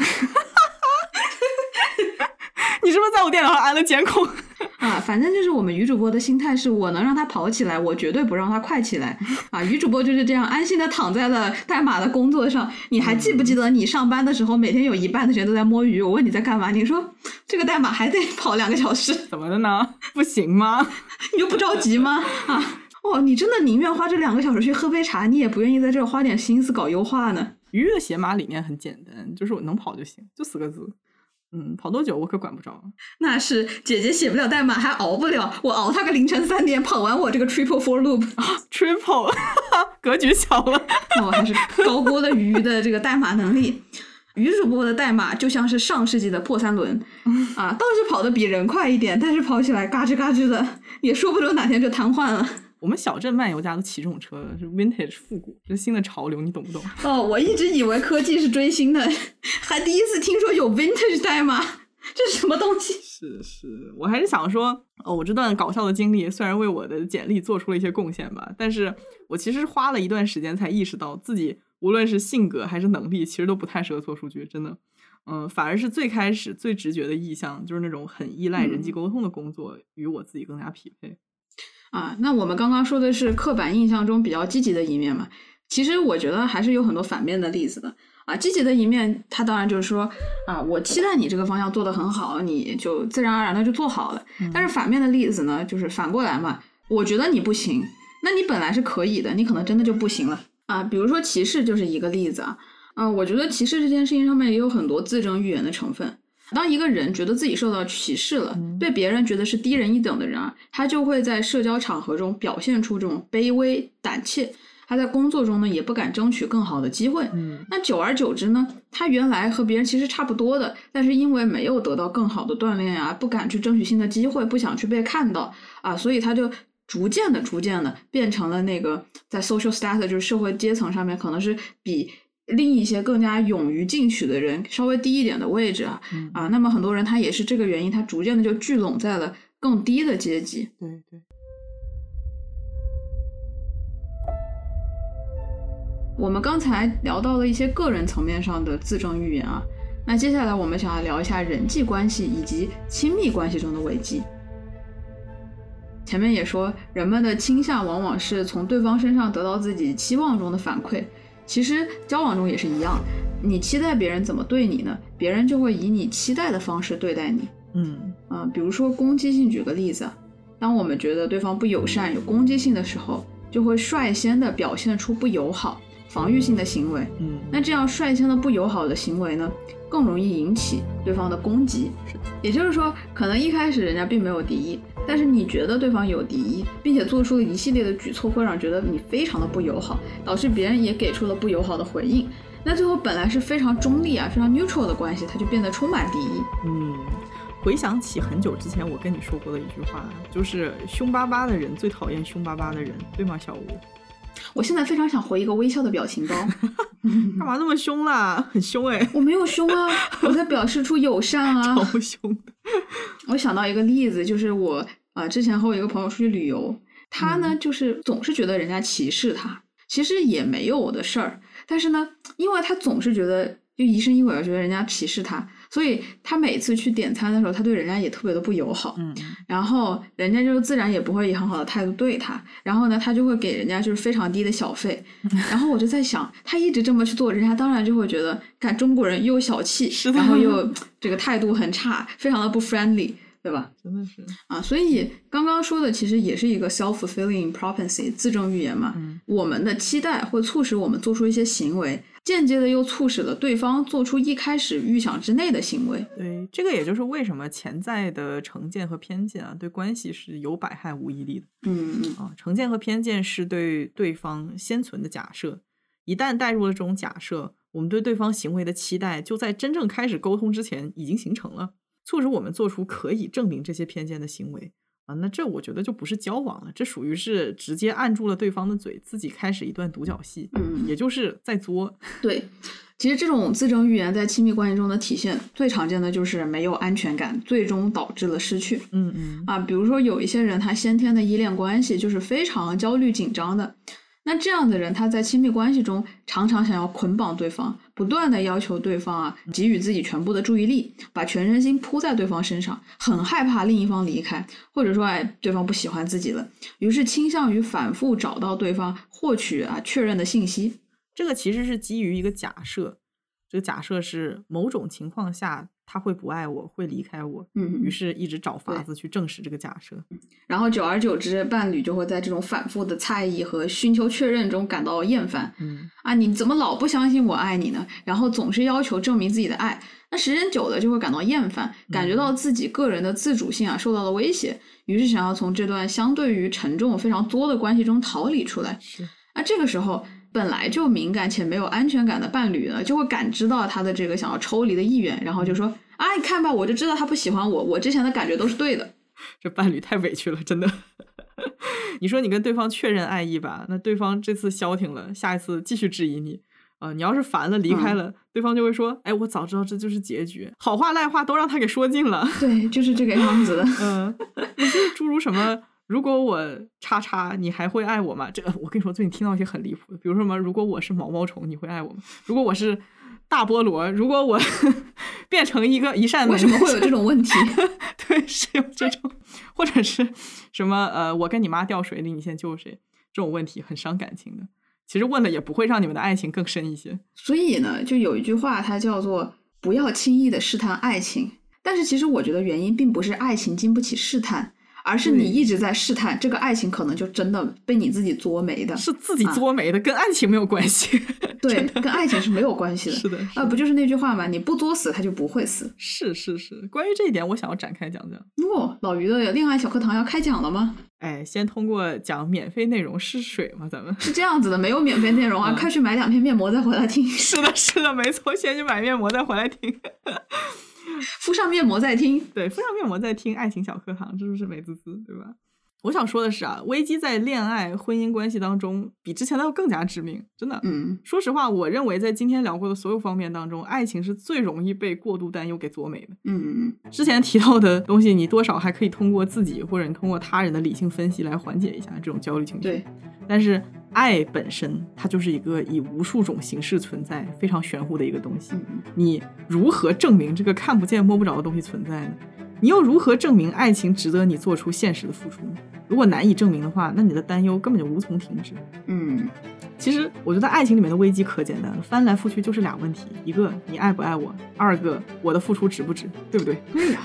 [SPEAKER 2] 你是不是在我电脑上安了监控？
[SPEAKER 1] 啊，反正就是我们女主播的心态是我能让她跑起来，我绝对不让她快起来。啊，女主播就是这样安心的躺在了代码的工作上。你还记不记得你上班的时候，每天有一半的时间都在摸鱼？我问你在干嘛，你说这个代码还得跑两个小时，
[SPEAKER 2] 怎么的呢？不行吗？
[SPEAKER 1] 你就不着急吗？啊，哦，你真的宁愿花这两个小时去喝杯茶，你也不愿意在这儿花点心思搞优化呢？
[SPEAKER 2] 鱼的写码理念很简单，就是我能跑就行，就四个字。嗯，跑多久我可管不着。
[SPEAKER 1] 那是姐姐写不了代码，还熬不了，我熬他个凌晨三点跑完我这个 triple for loop。
[SPEAKER 2] Triple，格局小了。
[SPEAKER 1] 那我还是高 估了鱼的这个代码能力。鱼主播的代码就像是上世纪的破三轮 啊，倒是跑得比人快一点，但是跑起来嘎吱嘎吱的，也说不准哪天就瘫痪了。
[SPEAKER 2] 我们小镇漫游家都骑这种车，是 vintage 复古，这新的潮流，你懂不懂？
[SPEAKER 1] 哦，我一直以为科技是追星的，还第一次听说有 vintage 代码，这是什么东西？
[SPEAKER 2] 是是，我还是想说，哦，我这段搞笑的经历虽然为我的简历做出了一些贡献吧，但是我其实花了一段时间才意识到自己无论是性格还是能力，其实都不太适合做数据，真的。嗯，反而是最开始最直觉的意向，就是那种很依赖人际沟通的工作，与我自己更加匹配。
[SPEAKER 1] 啊，那我们刚刚说的是刻板印象中比较积极的一面嘛，其实我觉得还是有很多反面的例子的啊。积极的一面，它当然就是说啊，我期待你这个方向做得很好，你就自然而然的就做好了。但是反面的例子呢，就是反过来嘛，我觉得你不行，那你本来是可以的，你可能真的就不行了啊。比如说歧视就是一个例子啊，啊，我觉得歧视这件事情上面也有很多自证预言的成分。当一个人觉得自己受到歧视了，被别人觉得是低人一等的人啊，他就会在社交场合中表现出这种卑微、胆怯。他在工作中呢，也不敢争取更好的机会。
[SPEAKER 2] 嗯，
[SPEAKER 1] 那久而久之呢，他原来和别人其实差不多的，但是因为没有得到更好的锻炼啊、不敢去争取新的机会，不想去被看到啊，所以他就逐渐的、逐渐的变成了那个在 social status 就是社会阶层上面可能是比。另一些更加勇于进取的人，稍微低一点的位置啊、
[SPEAKER 2] 嗯
[SPEAKER 1] 啊，那么很多人他也是这个原因，他逐渐的就聚拢在了更低的阶级。
[SPEAKER 2] 对对。
[SPEAKER 1] 我们刚才聊到了一些个人层面上的自证预言啊，那接下来我们想要聊一下人际关系以及亲密关系中的危机。前面也说，人们的倾向往往是从对方身上得到自己期望中的反馈。其实交往中也是一样，你期待别人怎么对你呢？别人就会以你期待的方式对待你。
[SPEAKER 2] 嗯
[SPEAKER 1] 啊、比如说攻击性，举个例子，当我们觉得对方不友善、有攻击性的时候，就会率先的表现出不友好、防御性的行为。
[SPEAKER 2] 嗯，
[SPEAKER 1] 那这样率先的不友好的行为呢，更容易引起对方的攻击。
[SPEAKER 2] 是的
[SPEAKER 1] 也就是说，可能一开始人家并没有敌意，但是你觉得对方有敌意，并且做出了一系列的举措，会让人觉得你非常的不友好，导致别人也给出了不友好的回应。那最后本来是非常中立啊、非常 neutral 的关系，它就变得充满敌意。
[SPEAKER 2] 嗯，回想起很久之前我跟你说过的一句话，就是凶巴巴的人最讨厌凶巴巴的人，对吗，小吴？
[SPEAKER 1] 我现在非常想回一个微笑的表情包。
[SPEAKER 2] 干嘛那么凶啦？很凶哎、
[SPEAKER 1] 我没有凶啊，我在表示出友善啊。
[SPEAKER 2] 超凶的。
[SPEAKER 1] 我想到一个例子，就是我啊、之前和我一个朋友出去旅游，他呢就是总是觉得人家歧视他，其实也没有我的事儿，但是呢，因为他总是觉得就疑神疑鬼的觉得人家歧视他，所以他每次去点餐的时候，他对人家也特别的不友好。
[SPEAKER 2] 嗯
[SPEAKER 1] 然后人家就自然也不会以很好的态度对他，然后呢，他就会给人家就是非常低的小费，然后我就在想，他一直这么去做，人家当然就会觉得，看中国人又小气然后又 这个态度很差，非常的不 friendly，对吧？
[SPEAKER 2] 真的是。
[SPEAKER 1] 啊，所以刚刚说的其实也是一个 self-fulfilling prophecy 自证预言嘛。
[SPEAKER 2] 嗯
[SPEAKER 1] 我们的期待会促使我们做出一些行为，间接的又促使了对方做出一开始预想之内的行为。
[SPEAKER 2] 对，这个也就是为什么潜在的成见和偏见啊，对关系是有百害无一利的
[SPEAKER 1] 嗯嗯
[SPEAKER 2] 啊。成见和偏见是对对方先存的假设，一旦带入了这种假设，我们对对方行为的期待就在真正开始沟通之前已经形成了，促使我们做出可以证明这些偏见的行为啊。那这我觉得就不是交往了，这属于是直接按住了对方的嘴，自己开始一段独角戏，
[SPEAKER 1] 嗯
[SPEAKER 2] 也就是在作。
[SPEAKER 1] 对，其实这种自证预言在亲密关系中的体现，最常见的就是没有安全感，最终导致了失去。
[SPEAKER 2] 嗯嗯
[SPEAKER 1] 啊，比如说有一些人他先天的依恋关系就是非常焦虑紧张的，那这样的人他在亲密关系中常常想要捆绑对方，不断的要求对方啊给予自己全部的注意力，把全身心扑在对方身上，很害怕另一方离开，或者说哎对方不喜欢自己了，于是倾向于反复找到对方，获取啊确认的信息。
[SPEAKER 2] 这个其实是基于一个假设，这个假设是某种情况下他会不爱我，会离开我，
[SPEAKER 1] 嗯
[SPEAKER 2] 于是一直找法子去证实这个假设。
[SPEAKER 1] 然后久而久之，伴侣就会在这种反复的猜疑和寻求确认中感到厌烦。
[SPEAKER 2] 嗯，
[SPEAKER 1] 啊，你怎么老不相信我爱你呢？然后总是要求证明自己的爱，那时间久了就会感到厌烦，感觉到自己个人的自主性啊受到了威胁，于是想要从这段相对于沉重、非常多的关系中逃离出来。
[SPEAKER 2] 是，
[SPEAKER 1] 那这个时候，本来就敏感且没有安全感的伴侣呢，就会感知到他的这个想要抽离的意愿，然后就说：“啊，你看吧，我就知道他不喜欢我，我之前的感觉都是对的。
[SPEAKER 2] 这伴侣太委屈了，真的。你说你跟对方确认爱意吧，那对方这次消停了，下一次继续质疑你。啊、你要是烦了离开了，对方就会说：“哎，我早知道这就是结局，好话赖话都让他给说尽了。”
[SPEAKER 1] 对，就是这个样子的。
[SPEAKER 2] 嗯，也就是诸如什么，如果我叉叉，你还会爱我吗？这个我跟你说，最近听到一些很离谱的，比如说什么，如果我是毛毛虫，你会爱我吗？如果我是大菠萝，如果我 变成一个一扇门，
[SPEAKER 1] 为什么会有这种问题？
[SPEAKER 2] 对，是有这种，或者是什么呃，我跟你妈掉水里，你先救谁？这种问题很伤感情的。其实问了也不会让你们的爱情更深一些。
[SPEAKER 1] 所以呢，就有一句话，它叫做“不要轻易的试探爱情”。但是其实我觉得原因并不是爱情经不起试探，而是你一直在试探，这个爱情可能就真的被你自己作没的。
[SPEAKER 2] 是自己
[SPEAKER 1] 啊
[SPEAKER 2] 作没的，跟爱情没有关系。
[SPEAKER 1] 对，跟爱情是没有关系的。
[SPEAKER 2] 是的，是
[SPEAKER 1] 啊，
[SPEAKER 2] 的
[SPEAKER 1] 不就是那句话吗？你不作死，他就不会死。
[SPEAKER 2] 是是是。关于这一点，我想要展开讲讲。
[SPEAKER 1] 哦，老于的恋爱小课堂要开讲了吗？
[SPEAKER 2] 哎，先通过讲免费内容试水嘛，咱们。
[SPEAKER 1] 是这样子的，没有免费内容啊，
[SPEAKER 2] 嗯
[SPEAKER 1] 快去买两片面膜再回来听，
[SPEAKER 2] 是的，是的，没错，先去买面膜，再回来听。
[SPEAKER 1] 敷上面膜再听。
[SPEAKER 2] 对，敷上面膜再听爱情小课堂，这就是美滋滋，对吧？我想说的是啊，危机在恋爱、婚姻关系当中比之前的要更加致命，真的。
[SPEAKER 1] 嗯，
[SPEAKER 2] 说实话，我认为在今天聊过的所有方面当中，爱情是最容易被过度担忧给作美的。
[SPEAKER 1] 嗯
[SPEAKER 2] 之前提到的东西，你多少还可以通过自己或者你通过他人的理性分析来缓解一下这种焦虑情绪。
[SPEAKER 1] 对，
[SPEAKER 2] 但是爱本身它就是一个以无数种形式存在、非常玄乎的一个东西。
[SPEAKER 1] 嗯
[SPEAKER 2] 你如何证明这个看不见摸不着的东西存在呢？你又如何证明爱情值得你做出现实的付出呢？如果难以证明的话，那你的担忧根本就无从停止。
[SPEAKER 1] 嗯
[SPEAKER 2] 其实我觉得爱情里面的危机可简单了，翻来覆去就是俩问题：一个你爱不爱我，二个我的付出值不值，对不对？
[SPEAKER 1] 对呀、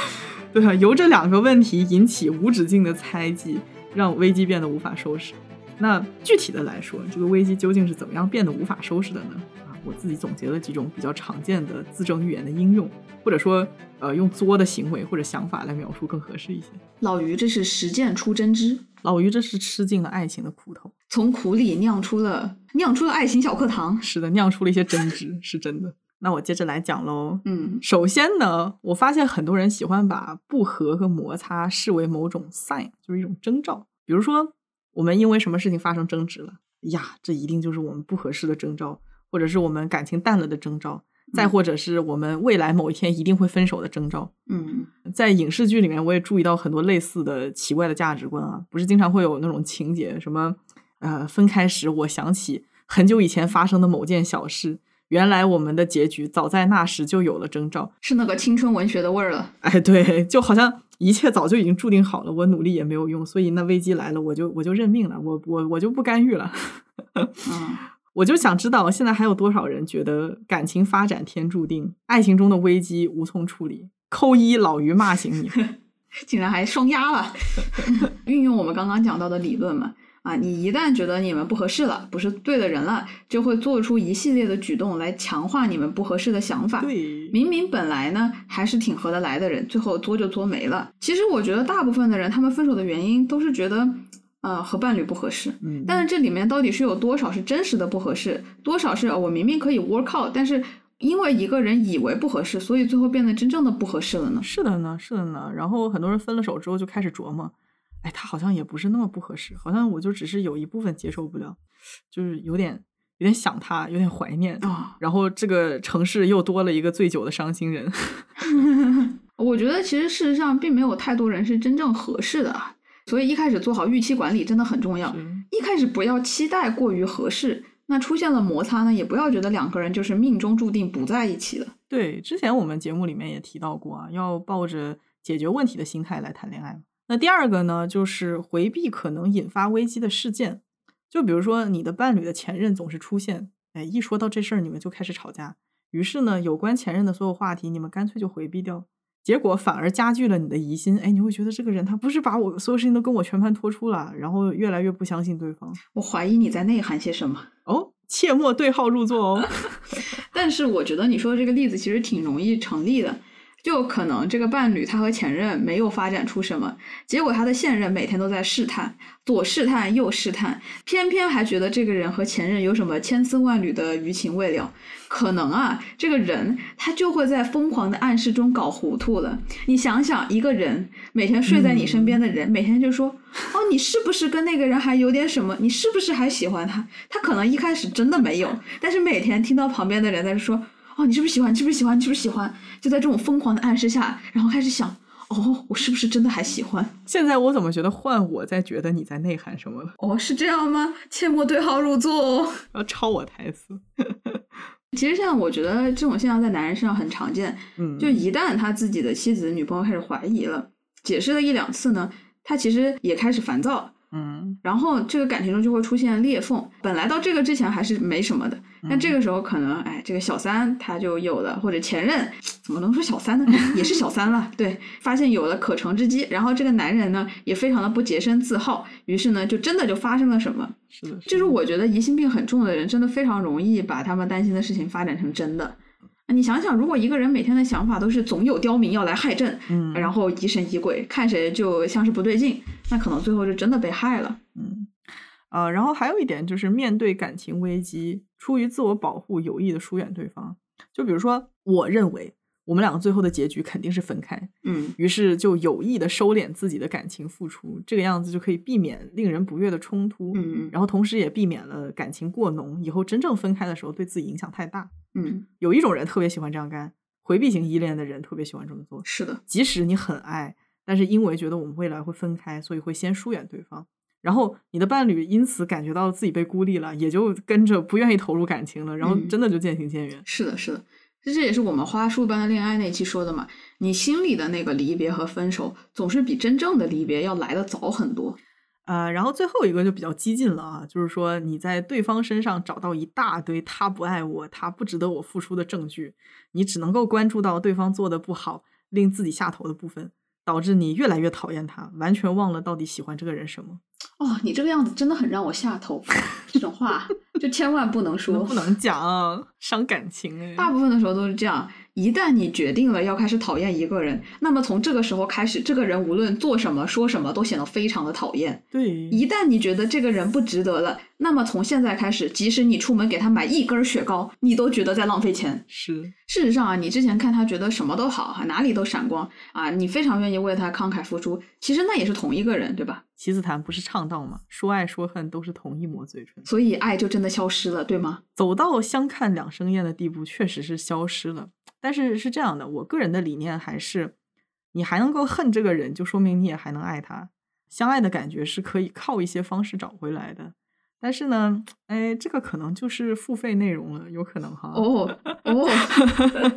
[SPEAKER 2] 对啊，由这两个问题引起无止境的猜忌，让危机变得无法收拾。那具体的来说，这个危机究竟是怎么样变得无法收拾的呢？啊，我自己总结了几种比较常见的自证预言的应用，或者说，呃，用作的行为或者想法来描述更合适一些。
[SPEAKER 1] 老于这是实践出真知，
[SPEAKER 2] 老于这是吃尽了爱情的苦头，
[SPEAKER 1] 从苦里酿出了酿出了爱情小课堂。
[SPEAKER 2] 是的，酿出了一些真知，是真的。那我接着来讲喽。
[SPEAKER 1] 嗯
[SPEAKER 2] 首先呢，我发现很多人喜欢把不和和摩擦视为某种 sign，就是一种征兆。比如说，我们因为什么事情发生争执了，呀，这一定就是我们不合适的征兆，或者是我们感情淡了的征兆，再或者是我们未来某一天一定会分手的征兆。
[SPEAKER 1] 嗯
[SPEAKER 2] 在影视剧里面，我也注意到很多类似的奇怪的价值观啊，不是经常会有那种情节，什么呃，分开时我想起很久以前发生的某件小事，原来我们的结局早在那时就有了征兆。
[SPEAKER 1] 是那个青春文学的味儿了。
[SPEAKER 2] 哎，对，就好像一切早就已经注定好了，我努力也没有用，所以那危机来了，我就我就认命了，我我我就不干预了。
[SPEAKER 1] 嗯
[SPEAKER 2] 我就想知道，现在还有多少人觉得感情发展天注定，爱情中的危机无从处理？扣一，老于骂醒你。
[SPEAKER 1] 竟然还双压了，运用我们刚刚讲到的理论嘛。啊，你一旦觉得你们不合适了，不是对的人了，就会做出一系列的举动来强化你们不合适的想法。
[SPEAKER 2] 对，
[SPEAKER 1] 明明本来呢还是挺合得来的人，最后作就作没了。其实我觉得大部分的人，他们分手的原因都是觉得，呃，和伴侣不合适。
[SPEAKER 2] 嗯，
[SPEAKER 1] 但是这里面到底是有多少是真实的不合适，多少是呃我明明可以 work out，但是因为一个人以为不合适，所以最后变得真正的不合适了呢？
[SPEAKER 2] 是的呢，是的呢。然后很多人分了手之后就开始琢磨，哎，他好像也不是那么不合适，好像我就只是有一部分接受不了，就是有点有点想他，有点怀念。
[SPEAKER 1] 啊、
[SPEAKER 2] 然后这个城市又多了一个醉酒的伤心人。
[SPEAKER 1] 我觉得其实事实上并没有太多人是真正合适的啊，所以一开始做好预期管理真的很重要。一开始不要期待过于合适，那出现了摩擦呢，也不要觉得两个人就是命中注定不在一起了。
[SPEAKER 2] 对，之前我们节目里面也提到过啊，要抱着解决问题的心态来谈恋爱嘛。那第二个呢，就是回避可能引发危机的事件，就比如说你的伴侣的前任总是出现，哎，一说到这事儿你们就开始吵架，于是呢，有关前任的所有话题，你们干脆就回避掉，结果反而加剧了你的疑心。哎，你会觉得这个人他不是把我所有事情都跟我全盘托出了，然后越来越不相信对方。
[SPEAKER 1] 我怀疑你在内涵些什么。
[SPEAKER 2] 哦，切莫对号入座哦。
[SPEAKER 1] 但是我觉得你说的这个例子其实挺容易成立的。就可能这个伴侣他和前任没有发展出什么，结果他的现任每天都在试探，左试探右试探，偏偏还觉得这个人和前任有什么千丝万缕的余情未了。可能啊，这个人他就会在疯狂的暗示中搞糊涂了。你想想，一个人每天睡在你身边的人，每天就说：“哦，你是不是跟那个人还有点什么？你是不是还喜欢他？”他可能一开始真的没有，但是每天听到旁边的人在说。哦，你是不是喜欢？你是不是喜欢？你是不是喜欢？就在这种疯狂的暗示下，然后开始想，哦，我是不是真的还喜欢？
[SPEAKER 2] 现在我怎么觉得换我在觉得你在内涵什么了？
[SPEAKER 1] 哦，是这样吗？切莫对号入座哦，
[SPEAKER 2] 要抄我台词。
[SPEAKER 1] 其实现在我觉得这种现象在男人身上很常见。
[SPEAKER 2] 嗯，
[SPEAKER 1] 就一旦他自己的妻子、女朋友开始怀疑了，解释了一两次呢，他其实也开始烦躁。
[SPEAKER 2] 嗯，
[SPEAKER 1] 然后这个感情中就会出现裂缝。本来到这个之前还是没什么的，但这个时候可能，哎，这个小三他就有了，或者前任怎么能说小三呢？也是小三了。对，发现有了可乘之机，然后这个男人呢也非常的不洁身自好，于是呢就真的就发生了什么？
[SPEAKER 2] 是的，
[SPEAKER 1] 就是我觉得疑心病很重的人，真的非常容易把他们担心的事情发展成真的。你想想，如果一个人每天的想法都是总有刁民要来害朕，
[SPEAKER 2] 嗯，
[SPEAKER 1] 然后疑神疑鬼，看谁就像是不对劲，那可能最后就真的被害了。
[SPEAKER 2] 嗯，呃，然后还有一点就是面对感情危机，出于自我保护，有意的疏远对方。就比如说，我认为。我们两个最后的结局肯定是分开，
[SPEAKER 1] 嗯，
[SPEAKER 2] 于是就有意的收敛自己的感情付出，这个样子就可以避免令人不悦的冲突，
[SPEAKER 1] 嗯，
[SPEAKER 2] 然后同时也避免了感情过浓，以后真正分开的时候对自己影响太大，
[SPEAKER 1] 嗯，
[SPEAKER 2] 有一种人特别喜欢这样干，回避型依恋的人特别喜欢这么做，
[SPEAKER 1] 是的，
[SPEAKER 2] 即使你很爱，但是因为觉得我们未来会分开，所以会先疏远对方，然后你的伴侣因此感觉到自己被孤立了，也就跟着不愿意投入感情了，然后真的就渐行渐远，
[SPEAKER 1] 是的，是的。这这也是我们花束般的恋爱那期说的嘛？你心里的那个离别和分手，总是比真正的离别要来的早很多。
[SPEAKER 2] 呃，然后最后一个就比较激进了啊，就是说你在对方身上找到一大堆他不爱我、他不值得我付出的证据，你只能够关注到对方做的不好、令自己下头的部分，导致你越来越讨厌他，完全忘了到底喜欢这个人什么。
[SPEAKER 1] 哦，你这个样子真的很让我下头，这种话就千万不能 说，
[SPEAKER 2] 不能讲，伤感情哎。
[SPEAKER 1] 大部分的时候都是这样，一旦你决定了要开始讨厌一个人，那么从这个时候开始，这个人无论做什么说什么都显得非常的讨厌。
[SPEAKER 2] 对，
[SPEAKER 1] 一旦你觉得这个人不值得了，那么从现在开始，即使你出门给他买一根雪糕，你都觉得在浪费钱。
[SPEAKER 2] 是，
[SPEAKER 1] 事实上啊，你之前看他觉得什么都好，哪里都闪光啊，你非常愿意为他慷慨付出，其实那也是同一个人，对吧？
[SPEAKER 2] 棋子谈不是唱道吗？说爱说恨都是同一抹嘴唇，
[SPEAKER 1] 所以爱就真的消失了，对吗？
[SPEAKER 2] 走到相看两生厌的地步，确实是消失了。但是是这样的，我个人的理念还是，你还能够恨这个人，就说明你也还能爱他。相爱的感觉是可以靠一些方式找回来的。但是呢，哎，这个可能就是付费内容了，有可能哈。
[SPEAKER 1] 哦哦，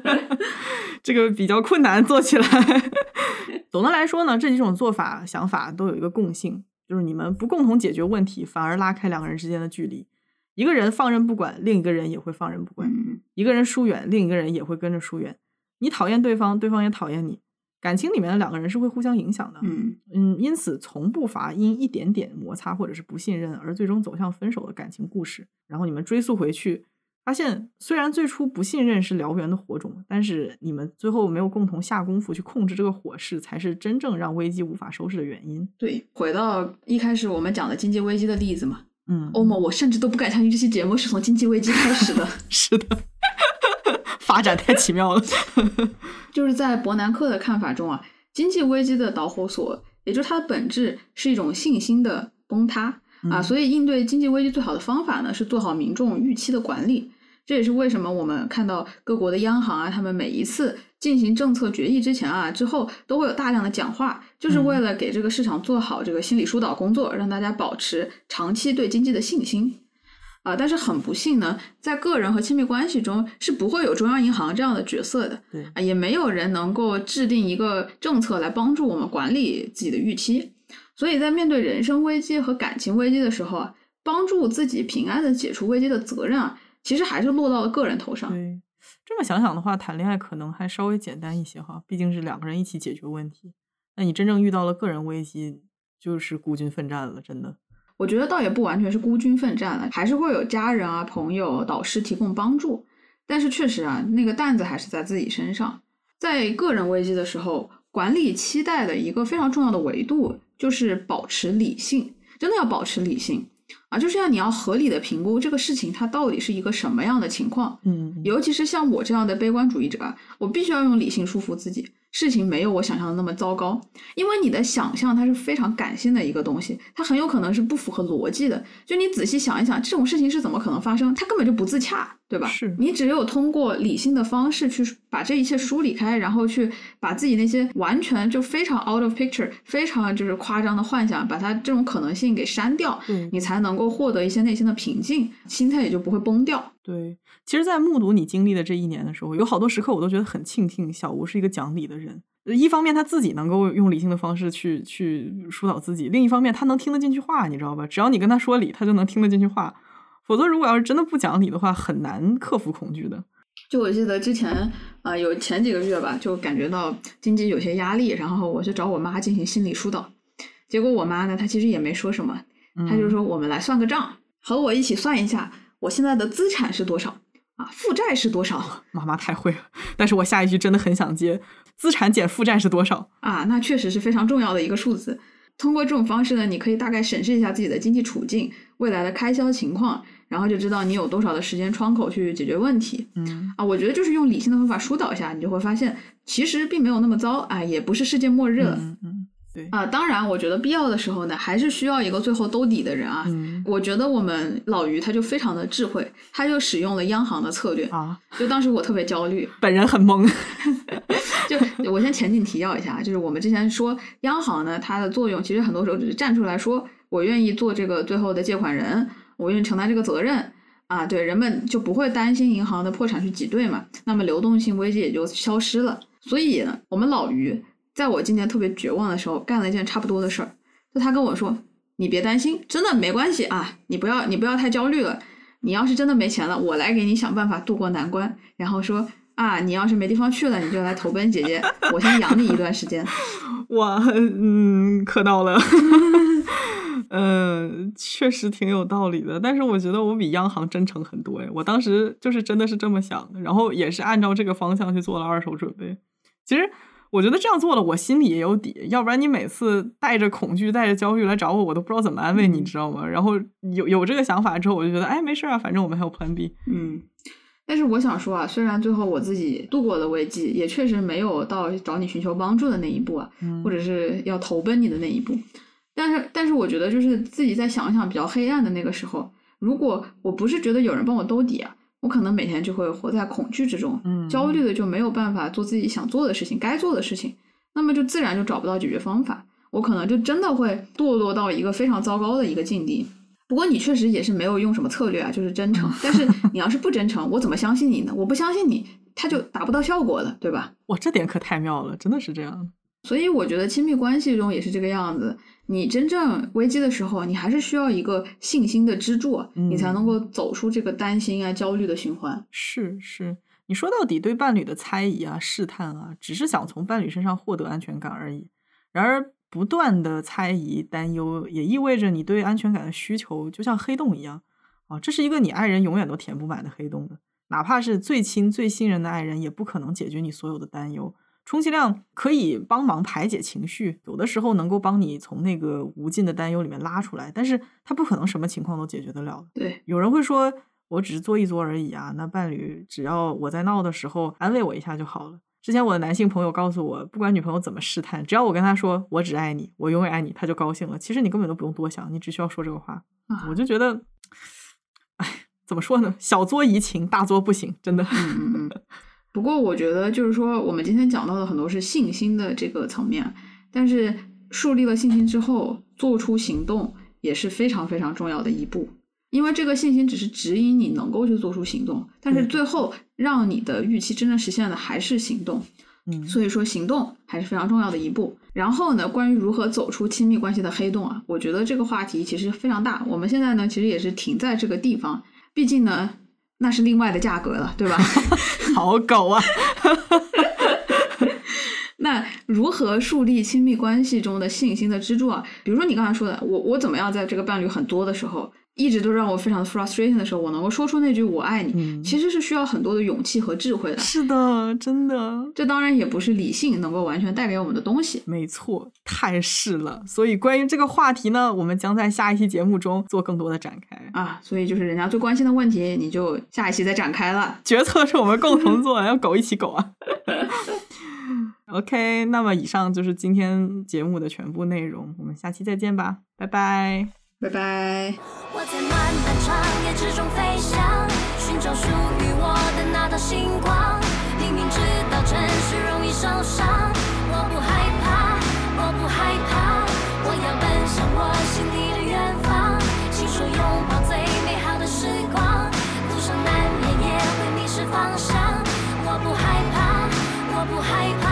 [SPEAKER 2] 这个比较困难做起来。总的来说呢，这几种做法想法都有一个共性，就是你们不共同解决问题，反而拉开两个人之间的距离。一个人放任不管，另一个人也会放任不管；一个人疏远，另一个人也会跟着疏远。你讨厌对方，对方也讨厌你。感情里面的两个人是会互相影响的。
[SPEAKER 1] 嗯
[SPEAKER 2] 嗯，因此从不乏因一点点摩擦或者是不信任而最终走向分手的感情故事。然后你们追溯回去。发现虽然最初不信任是燎原的火种，但是你们最后没有共同下功夫去控制这个火势，才是真正让危机无法收拾的原因。
[SPEAKER 1] 对，回到一开始我们讲的经济危机的例子嘛，
[SPEAKER 2] 嗯，
[SPEAKER 1] 欧盟，我甚至都不敢相信这期节目是从经济危机开始的。
[SPEAKER 2] 是的，发展太奇妙了。
[SPEAKER 1] 就是在伯南克的看法中啊，经济危机的导火索，也就是它的本质是一种信心的崩塌。啊，所以应对经济危机最好的方法呢，是做好民众预期的管理。这也是为什么我们看到各国的央行啊，他们每一次进行政策决议之前啊，之后都会有大量的讲话，就是为了给这个市场做好这个心理疏导工作，让大家保持长期对经济的信心。啊，但是很不幸呢，在个人和亲密关系中是不会有中央银行这样的角色的。
[SPEAKER 2] 对
[SPEAKER 1] 啊，也没有人能够制定一个政策来帮助我们管理自己的预期。所以在面对人生危机和感情危机的时候啊，帮助自己平安的解除危机的责任啊，其实还是落到了个人头上。
[SPEAKER 2] 对，这么想想的话，谈恋爱可能还稍微简单一些哈，毕竟是两个人一起解决问题。那你真正遇到了个人危机，就是孤军奋战了，真的。
[SPEAKER 1] 我觉得倒也不完全是孤军奋战了，还是会有家人啊、朋友、导师提供帮助。但是确实啊，那个担子还是在自己身上。在个人危机的时候，管理期待的一个非常重要的维度就是保持理性，真的要保持理性啊！就是要你要合理的评估这个事情它到底是一个什么样的情况。
[SPEAKER 2] 嗯，
[SPEAKER 1] 尤其是像我这样的悲观主义者，我必须要用理性说服自己。事情没有我想象的那么糟糕，因为你的想象它是非常感性的一个东西，它很有可能是不符合逻辑的。就你仔细想一想，这种事情是怎么可能发生？它根本就不自洽，对吧？
[SPEAKER 2] 是
[SPEAKER 1] 你只有通过理性的方式去把这一切梳理开，然后去把自己那些完全就非常 out of picture、非常就是夸张的幻想，把它这种可能性给删掉，你才能够获得一些内心的平静，心态也就不会崩掉。
[SPEAKER 2] 对，其实，在目睹你经历的这一年的时候，有好多时刻我都觉得很庆幸小吴是一个讲理的人。一方面他自己能够用理性的方式去去疏导自己，另一方面他能听得进去话，你知道吧？只要你跟他说理，他就能听得进去话。否则，如果要是真的不讲理的话，很难克服恐惧的。
[SPEAKER 1] 就我记得之前啊，有前几个月吧，就感觉到经济有些压力，然后我去找我妈进行心理疏导。结果我妈呢，她其实也没说什么，她就说我们来算个账，和我一起算一下。我现在的资产是多少啊？负债是多少？
[SPEAKER 2] 妈妈太会了，但是我下一句真的很想接：资产减负债是多少
[SPEAKER 1] 啊？那确实是非常重要的一个数字。通过这种方式呢，你可以大概审视一下自己的经济处境、未来的开销情况，然后就知道你有多少的时间窗口去解决问题。
[SPEAKER 2] 嗯
[SPEAKER 1] 啊，我觉得就是用理性的方法疏导一下，你就会发现其实并没有那么糟啊，也不是世界末日了。
[SPEAKER 2] 嗯嗯。对
[SPEAKER 1] 啊，当然，我觉得必要的时候呢，还是需要一个最后兜底的人啊。
[SPEAKER 2] 嗯，
[SPEAKER 1] 我觉得我们老于他就非常的智慧，他就使用了央行的策略
[SPEAKER 2] 啊。
[SPEAKER 1] 就当时我特别焦虑，
[SPEAKER 2] 本人很懵。
[SPEAKER 1] 就我先前景提要一下，就是我们之前说央行呢，它的作用其实很多时候只是站出来说，我愿意做这个最后的借款人，我愿意承担这个责任啊。对，人们就不会担心银行的破产去挤兑嘛，那么流动性危机也就消失了。所以呢我们老于。在我今年特别绝望的时候，干了一件差不多的事儿。就他跟我说：“你别担心，真的没关系啊，你不要你不要太焦虑了。你要是真的没钱了，我来给你想办法渡过难关。然后说啊，你要是没地方去了，你就来投奔姐姐，我先养你一段时间。”
[SPEAKER 2] 哇，嗯，磕到了。嗯，确实挺有道理的。但是我觉得我比央行真诚很多哎，我当时就是真的是这么想的，然后也是按照这个方向去做了二手准备。其实。我觉得这样做了，我心里也有底。要不然你每次带着恐惧、带着焦虑来找我，我都不知道怎么安慰你，知道吗？然后有有这个想法之后，我就觉得，哎，没事啊，反正我们还有 Plan
[SPEAKER 1] B。嗯，但是我想说啊，虽然最后我自己度过了危机，也确实没有到找你寻求帮助的那一步啊，或者是要投奔你的那一步，但是，但是我觉得就是自己再想想比较黑暗的那个时候，如果我不是觉得有人帮我兜底啊。我可能每天就会活在恐惧之中，嗯焦虑的就没有办法做自己想做的事情、该做的事情，那么就自然就找不到解决方法。我可能就真的会堕落到一个非常糟糕的一个境地。不过你确实也是没有用什么策略啊，就是真诚。但是你要是不真诚，我怎么相信你呢？我不相信你，他就达不到效果了，对吧？
[SPEAKER 2] 哇，这点可太妙了，真的是这样。
[SPEAKER 1] 所以我觉得亲密关系中也是这个样子。你真正危机的时候，你还是需要一个信心的支柱，你才能够走出这个担心啊、焦虑的循环。
[SPEAKER 2] 是是，你说到底对伴侣的猜疑啊、试探啊，只是想从伴侣身上获得安全感而已。然而，不断的猜疑、担忧，也意味着你对安全感的需求就像黑洞一样啊，这是一个你爱人永远都填不满的黑洞的，哪怕是最亲最信任的爱人，也不可能解决你所有的担忧。充其量可以帮忙排解情绪，有的时候能够帮你从那个无尽的担忧里面拉出来，但是他不可能什么情况都解决得了。
[SPEAKER 1] 对，
[SPEAKER 2] 有人会说，我只是做一做而已啊，那伴侣只要我在闹的时候安慰我一下就好了。之前我的男性朋友告诉我，不管女朋友怎么试探，只要我跟他说我只爱你，我永远爱你，他就高兴了。其实你根本都不用多想，你只需要说这个话。我就觉得，哎，怎么说呢？小作怡情，大作不行，真的。
[SPEAKER 1] 不过，我觉得就是说，我们今天讲到的很多是信心的这个层面，但是树立了信心之后，做出行动也是非常非常重要的一步。因为这个信心只是指引你能够去做出行动，但是最后让你的预期真正实现的还是行动。
[SPEAKER 2] 嗯，
[SPEAKER 1] 所以说行动还是非常重要的一步。然后呢，关于如何走出亲密关系的黑洞啊，我觉得这个话题其实非常大。我们现在呢，其实也是停在这个地方，毕竟呢。那是另外的价格了，对吧？
[SPEAKER 2] 好狗啊！
[SPEAKER 1] 那如何树立亲密关系中的信心的支柱啊？比如说你刚才说的，我我怎么样在这个伴侣很多的时候，一直都让我非常的 frustrating 的时候，我能够说出那句“我爱你”，
[SPEAKER 2] 嗯
[SPEAKER 1] 其实是需要很多的勇气和智慧的。
[SPEAKER 2] 是的，真的，
[SPEAKER 1] 这当然也不是理性能够完全带给我们的东西。
[SPEAKER 2] 没错，太是了。所以关于这个话题呢，我们将在下一期节目中做更多的展开。
[SPEAKER 1] 啊，所以就是人家最关心的问题，你就下一期再展开了。
[SPEAKER 2] 决策是我们共同 做的，要狗一起狗啊。OK，那么以上就是今天节目的全部内容，我们下期再见吧，拜拜。
[SPEAKER 1] 拜拜。
[SPEAKER 4] 我在漫漫长夜之中飞翔，寻找属于我的那道星光。明明知道城市容易受伤，我不害怕，我不害怕。我要奔向我心底的远方，亲手拥抱最美好的时光。路上难免也会迷失方向，我不害怕，我不害怕。